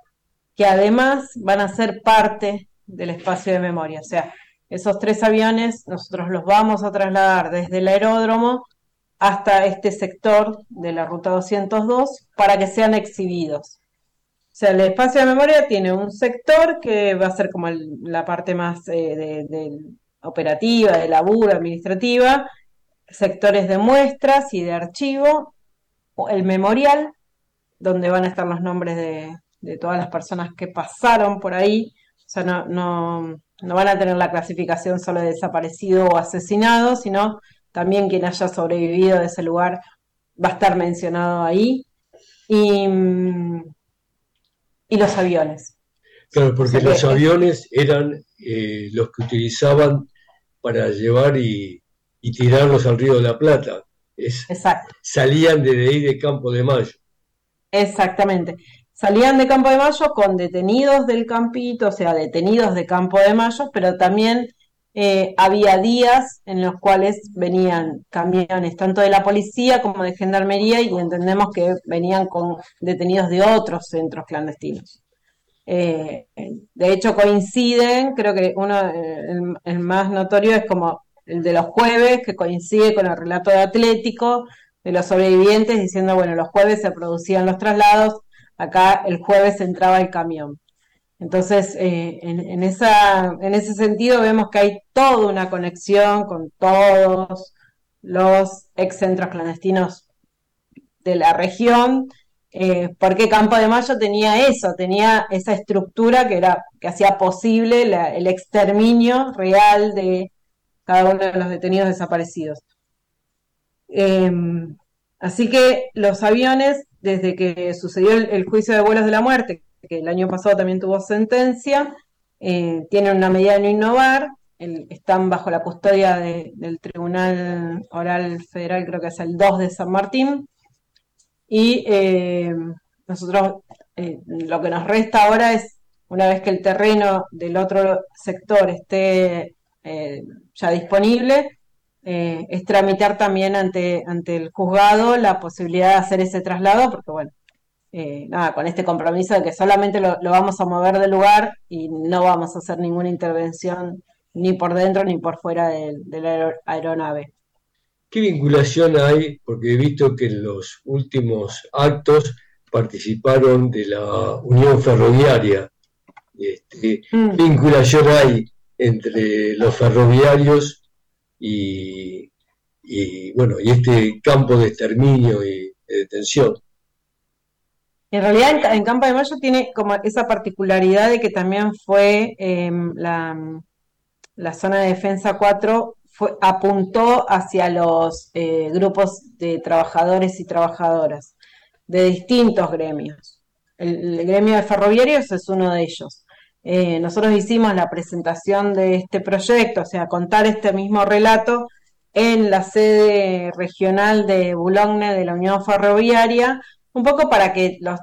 que además van a ser parte del espacio de memoria. O sea, esos tres aviones nosotros los vamos a trasladar desde el aeródromo hasta este sector de la ruta 202 para que sean exhibidos. O sea, el espacio de memoria tiene un sector que va a ser como la parte más eh, de, operativa, de laburo, administrativa, sectores de muestras y de archivo, el memorial, donde van a estar los nombres de todas las personas que pasaron por ahí. O sea, no, no, no van a tener la clasificación solo de desaparecido o asesinado, sino también quien haya sobrevivido de ese lugar va a estar mencionado ahí. Y, mm, y los aviones. Claro, porque O sea que- los aviones eran eh, los que utilizaban para llevar y, y tirarlos al Río de la Plata. Es, Exacto. salían de ahí de Campo de Mayo. Exactamente. Salían de Campo de Mayo con detenidos del campito, o sea, detenidos de Campo de Mayo, pero también eh, había días en los cuales venían camiones, tanto de la policía como de gendarmería, y entendemos que venían con detenidos de otros centros clandestinos. Eh, de hecho, coinciden, creo que uno, eh, el, el más notorio es como el de los jueves, que coincide con el relato de Atlético, de los sobrevivientes, diciendo, bueno, los jueves se producían los traslados, acá el jueves entraba el camión. Entonces, eh, en, ese sentido vemos que hay toda una conexión con todos los ex centros clandestinos de la región, eh, porque Campo de Mayo tenía eso, tenía esa estructura que era, que hacía posible el exterminio real de cada uno de los detenidos desaparecidos. Eh, así que los aviones, desde que sucedió el, el juicio de vuelos de la muerte, que el año pasado también tuvo sentencia, eh, tienen una medida de no innovar, están bajo la custodia de- del Tribunal Oral Federal, creo que es el 2 de San Martín, y eh, nosotros eh, lo que nos resta ahora es, una vez que el terreno del otro sector esté ya disponible, eh, es tramitar también ante, ante el juzgado la posibilidad de hacer ese traslado, porque bueno, eh, nada, con este compromiso de que solamente lo, lo vamos a mover del lugar y no vamos a hacer ninguna intervención ni por dentro ni por fuera de, la aero- aeronave. ¿Qué vinculación hay? Porque he visto que en los últimos actos participaron de la Unión Ferroviaria. Este, Mm. ¿Qué vinculación hay entre los ferroviarios y, y, bueno, y este campo de exterminio y de detención? En realidad, en, en Campo de Mayo tiene como esa particularidad de que también fue eh, la, la zona de defensa 4 fue, apuntó hacia los eh, grupos de trabajadores y trabajadoras de distintos gremios. El, el gremio de ferroviarios es uno de ellos. Eh, nosotros hicimos la presentación de este proyecto, o sea, contar este mismo relato en la sede regional de Boulogne de la Unión Ferroviaria, un poco para que los,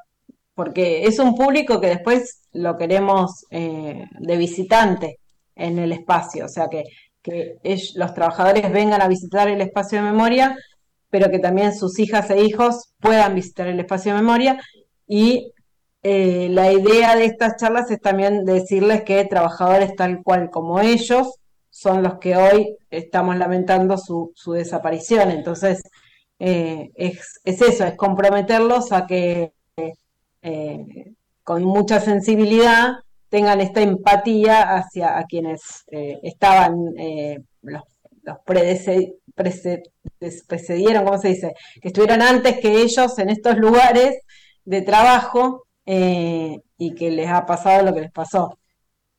porque es un público que después lo queremos eh, de visitante en el espacio, o sea que, que los trabajadores vengan a visitar el espacio de memoria, pero que también sus hijas e hijos puedan visitar el espacio de memoria y eh, la idea de estas charlas es también decirles que trabajadores tal cual como ellos son los que hoy estamos lamentando su, su desaparición. Entonces, eh, es, es eso, es comprometerlos a que eh, con mucha sensibilidad tengan esta empatía hacia a quienes eh, estaban, los, los precedieron, ¿cómo se dice? Que estuvieron antes que ellos en estos lugares de trabajo eh, y que les ha pasado lo que les pasó.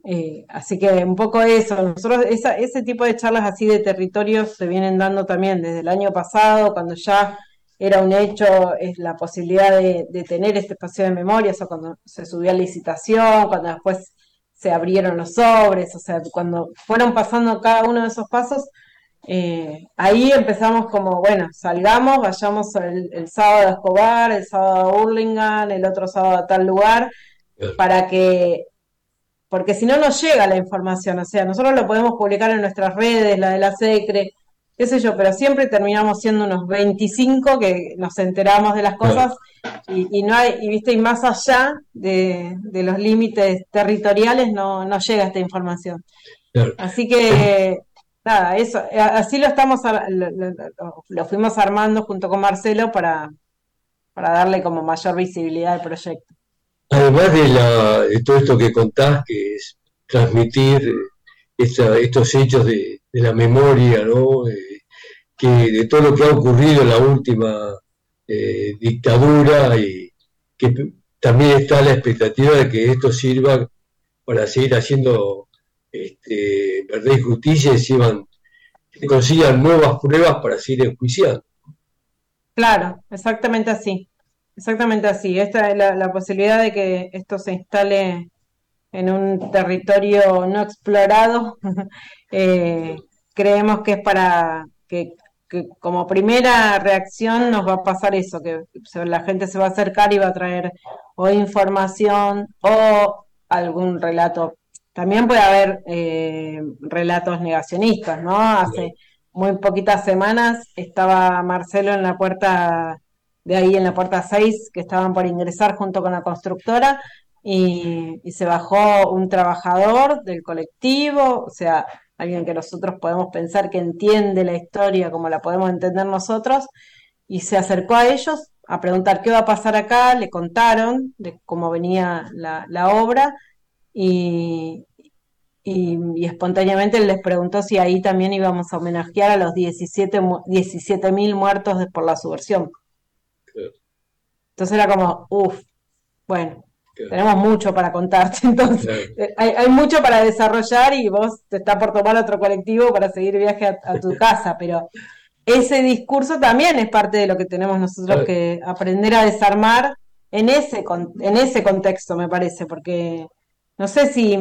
Eh, así que un poco eso, nosotros esa- ese tipo de charlas así de territorios se vienen dando también desde el año pasado, cuando ya era un hecho es la posibilidad de, de tener este espacio de memoria, eso cuando se subió a licitación, cuando después se abrieron los sobres, o sea, cuando fueron pasando cada uno de esos pasos, eh, ahí empezamos como, bueno, salgamos, vayamos el, el sábado a Escobar, el sábado a Hurlingham, el otro sábado a tal lugar, para que, porque si no nos llega la información, o sea, nosotros lo podemos publicar en nuestras redes, la de la SECRE, qué sé yo, pero siempre terminamos siendo unos 25 que nos enteramos de las cosas y, y no hay, y viste, y más allá de, de los límites territoriales no, no llega esta información. Así que, nada, eso, eh, así lo estamos, lo, fuimos armando junto con Marcelo para, para darle como mayor visibilidad al proyecto. Además de, la, de todo esto que contás, que es transmitir eh, esta- estos hechos de, la memoria, ¿no? Que de todo lo que ha ocurrido en la última eh, dictadura y que también está la expectativa de que esto sirva para seguir haciendo este, verdad y justicia y sirvan- que consigan nuevas pruebas para seguir enjuiciando. Claro, exactamente así, exactamente así. Esta es la, posibilidad de que esto se instale en un territorio no explorado, eh, creemos que es para que, que como primera reacción nos va a pasar eso, que se- la gente se va a acercar y va a traer o información o algún relato. También puede haber eh, relatos negacionistas, ¿no? Hace muy poquitas semanas estaba Marcelo en la puerta de ahí, en la puerta 6, que estaban por ingresar junto con la constructora y, y se bajó un trabajador del colectivo, o sea, alguien que nosotros podemos pensar que entiende la historia como la podemos entender nosotros, y se acercó a ellos a preguntar qué va a pasar acá, le contaron de cómo venía la, la obra y, y, y espontáneamente les preguntó si ahí también íbamos a homenajear a los 17 mu- 17.000 muertos de- por la subversión. Claro. Entonces era como, uff, bueno, Claro. tenemos mucho para contarte, entonces Claro. eh, hay, hay mucho para desarrollar y vos te está por tomar otro colectivo para seguir viaje a, a tu casa, pero ese discurso también es parte de lo que tenemos nosotros que aprender a desarmar en ese, en ese contexto, me parece, porque no sé si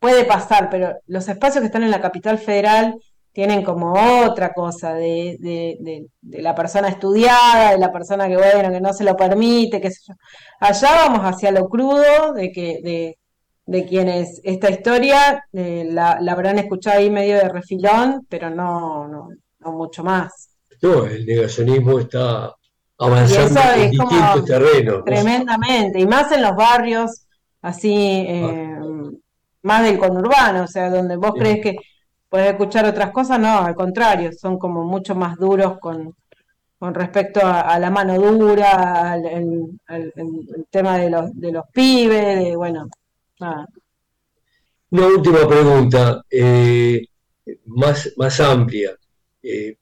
puede pasar, pero los espacios que están en la capital federal tienen como otra cosa de, de, de- de la persona estudiada, de la persona que, bueno, que no se lo permite, qué sé yo. Allá vamos hacia lo crudo de que, de, de quienes esta historia eh, la, la habrán escuchado ahí medio de refilón, pero no, no, no mucho más. No, el negacionismo está avanzando en es distintos terrenos. ¿no? tremendamente, y más en los barrios así, eh, más del conurbano, o sea, donde vos crees que podés escuchar otras cosas, no, al contrario, son como mucho más duros con, con respecto a, a la mano dura, al, el- al- el- el tema de los, de los pibes, de, bueno, nada. Una última pregunta, eh, más, más amplia. Eh,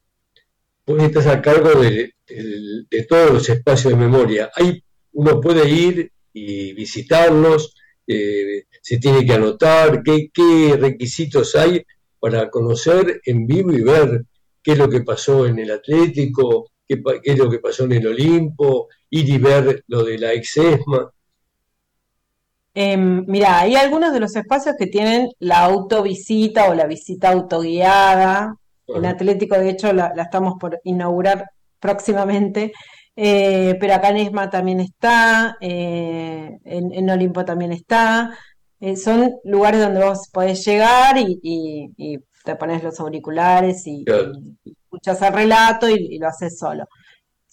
vos estás a cargo de, del- de todos los espacios de memoria. Hay, uno puede ir y visitarlos, eh, se tiene que anotar, ¿qué, qué requisitos hay para conocer en vivo y ver qué es lo que pasó en el Atlético, qué, es lo que pasó en el Olimpo, ir y ver lo de la ex-ESMA? Em, mira, hay algunos de los espacios que tienen la autovisita o la visita autoguiada. En Ajá. Atlético, de hecho, la, la estamos por inaugurar próximamente. Eh, pero acá en ESMA también está, eh, en, en Olimpo también está. Eh, son lugares donde vos podés llegar y, y- y te pones los auriculares y, Claro. y escuchas el relato y, lo haces solo.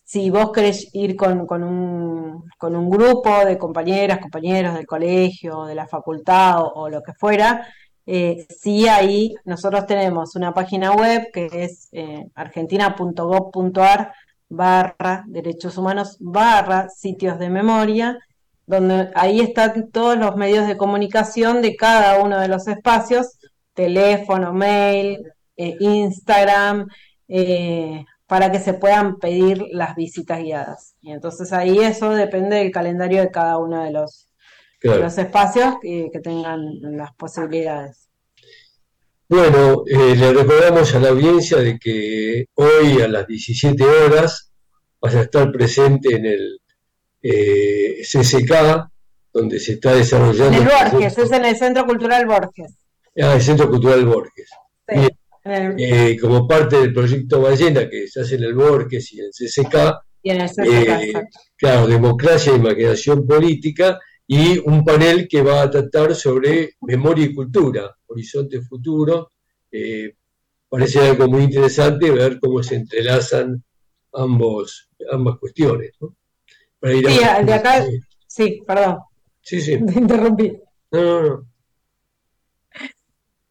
Si vos querés ir con, con un, con un grupo de compañeras, compañeros del colegio, de la facultad o, o lo que fuera, eh, sí ahí nosotros tenemos una página web que es eh, argentina.gov.ar barra derechos humanos barra sitios de memoria, donde ahí están todos los medios de comunicación de cada uno de los espacios, teléfono, mail, eh, Instagram, eh, para que se puedan pedir las visitas guiadas. Y entonces ahí eso depende del calendario de cada uno de los, de los espacios que, que tengan las posibilidades. Bueno, eh, le recordamos a la audiencia de que hoy a las 17 horas vas a estar presente en el eh, CCK, donde se está En desarrollando el el Borges, proyecto- es en el Centro Cultural Borges. ah, el Centro Cultural Borges. Sí. Bien. En el- eh, como parte del proyecto Ballena que se hace en el Borges y en CCK, y en el CCK, eh, claro, democracia y imaginación política, y un panel que va a tratar sobre memoria y cultura, horizonte futuro. Eh, parece algo muy interesante ver cómo se entrelazan ambos, ambas cuestiones. ¿no? Para ir a- Sí, de acá, sí, perdón, Sí, sí. te interrumpí. No, no, no.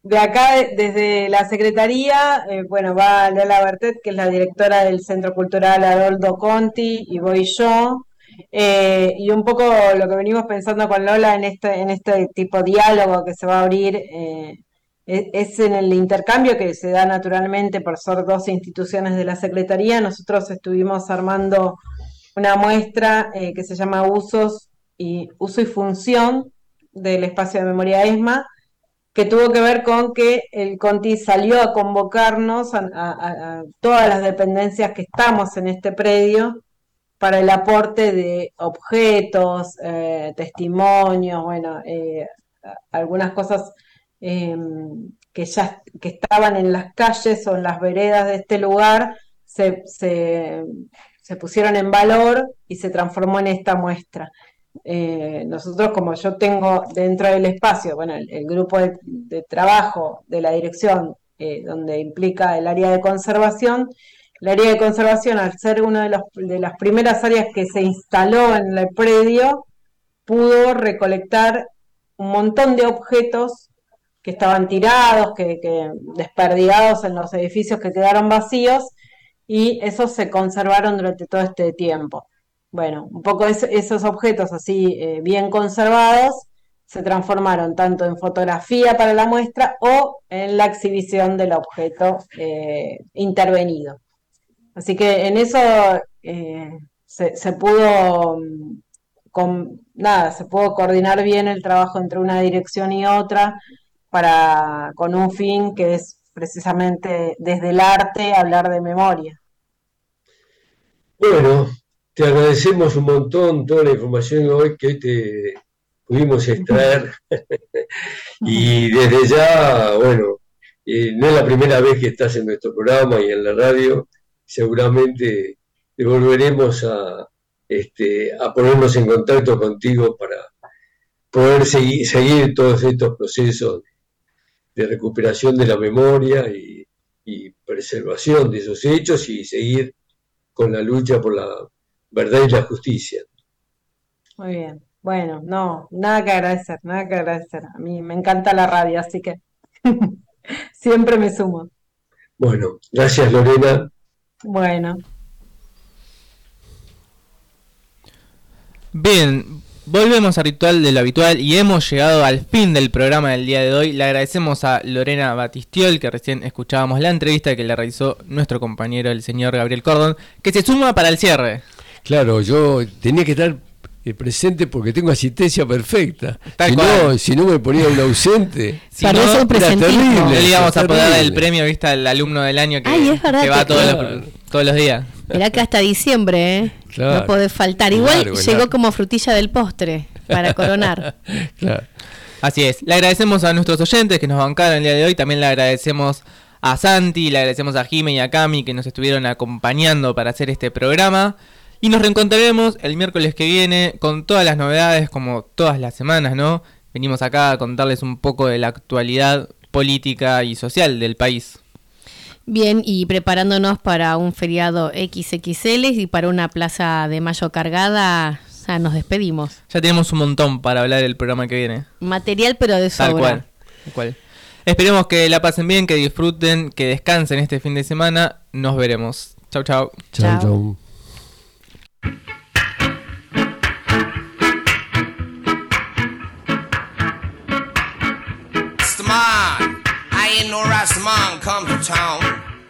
De acá, de- desde la Secretaría, eh, bueno, va Lola Bertet, que es la directora del Centro Cultural Adoldo Conti, y voy yo. Eh, y un poco lo que venimos pensando con Lola en este, en este tipo de diálogo que se va a abrir eh, es, en el intercambio que se da naturalmente por ser dos instituciones de la Secretaría. Nosotros estuvimos armando una muestra eh, que se llama Usos y Uso y Función del Espacio de Memoria ESMA que tuvo que ver con que el Conti salió a convocarnos a todas las dependencias que estamos en este predio para el aporte de objetos, eh, testimonios, bueno, eh, algunas cosas eh, que ya que estaban en las calles o en las veredas de este lugar, se, se, pusieron en valor y se transformó en esta muestra. Eh, nosotros, como yo tengo dentro del espacio, bueno, el, grupo de, trabajo de la dirección, donde implica el área de conservación, el área de conservación, al ser una de, los- de las primeras áreas que se instaló en el predio, pudo recolectar un montón de objetos que estaban tirados, que, que desperdigados en los edificios que quedaron vacíos, y esos se conservaron durante todo este tiempo. Bueno, un poco es- esos objetos así eh, bien conservados se transformaron tanto en fotografía para la muestra o en la exhibición del objeto eh, intervenido. Así que en eso eh, se, se pudo, mm, con, nada, se pudo coordinar bien el trabajo entre una dirección y otra para, con un fin que es precisamente desde el arte hablar de memoria. Bueno, te agradecemos un montón toda la información hoy que te pudimos extraer. y desde ya, bueno, eh, no es la primera vez que estás en nuestro programa y en la radio. Seguramente te volveremos a, este, a ponernos en contacto contigo para poder seguir, seguir todos estos procesos de recuperación de la memoria y, y preservación de esos hechos y seguir con la lucha por la verdad y la justicia. Muy bien. Bueno, no, nada que agradecer, nada que agradecer. A mí me encanta la radio, así que siempre me sumo. Bueno, gracias Lorena. Bueno, Bien, volvemos a Ritual de lo Habitual y hemos llegado al fin del programa del día de hoy. Le agradecemos a Lorena Batistiol, que recién escuchábamos la entrevista que le realizó nuestro compañero, el señor Gabriel Cordon, que se suma para el cierre. Claro, yo tenía que estar presente porque tengo asistencia perfecta. Tal si, cual. no, si no me ponía un ausente. Si no, era terrible. no le íbamos a poder dar el premio, viste, al alumno del año que, Ay, es verdad que va que- todos, Claro. los, todos los días. Mirá que hasta diciembre, ¿eh? Claro. No podés faltar. Igual Claro, llegó claro. como frutilla del postre para coronar. Claro. Así es. Le agradecemos a nuestros oyentes que nos bancaron el día de hoy. También le agradecemos a Santi, le agradecemos a Jime y a Cami que nos estuvieron acompañando para hacer este programa. Y nos reencontraremos el miércoles que viene con todas las novedades, como todas las semanas, ¿no? Venimos acá a contarles un poco de la actualidad política y social del país. Bien, y preparándonos para un feriado XXL y para una plaza de mayo cargada, ya nos despedimos. Ya tenemos un montón para hablar el programa que viene. Material, pero de sobra. Tal cual. Tal cual. Esperemos que la pasen bien, que disfruten, que descansen este fin de semana. Nos veremos. Chau, chau. Chau, chau. Ain't no Rastaman come to town.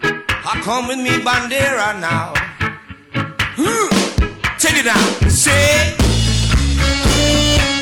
I come with me bandera now. Check it out. Say,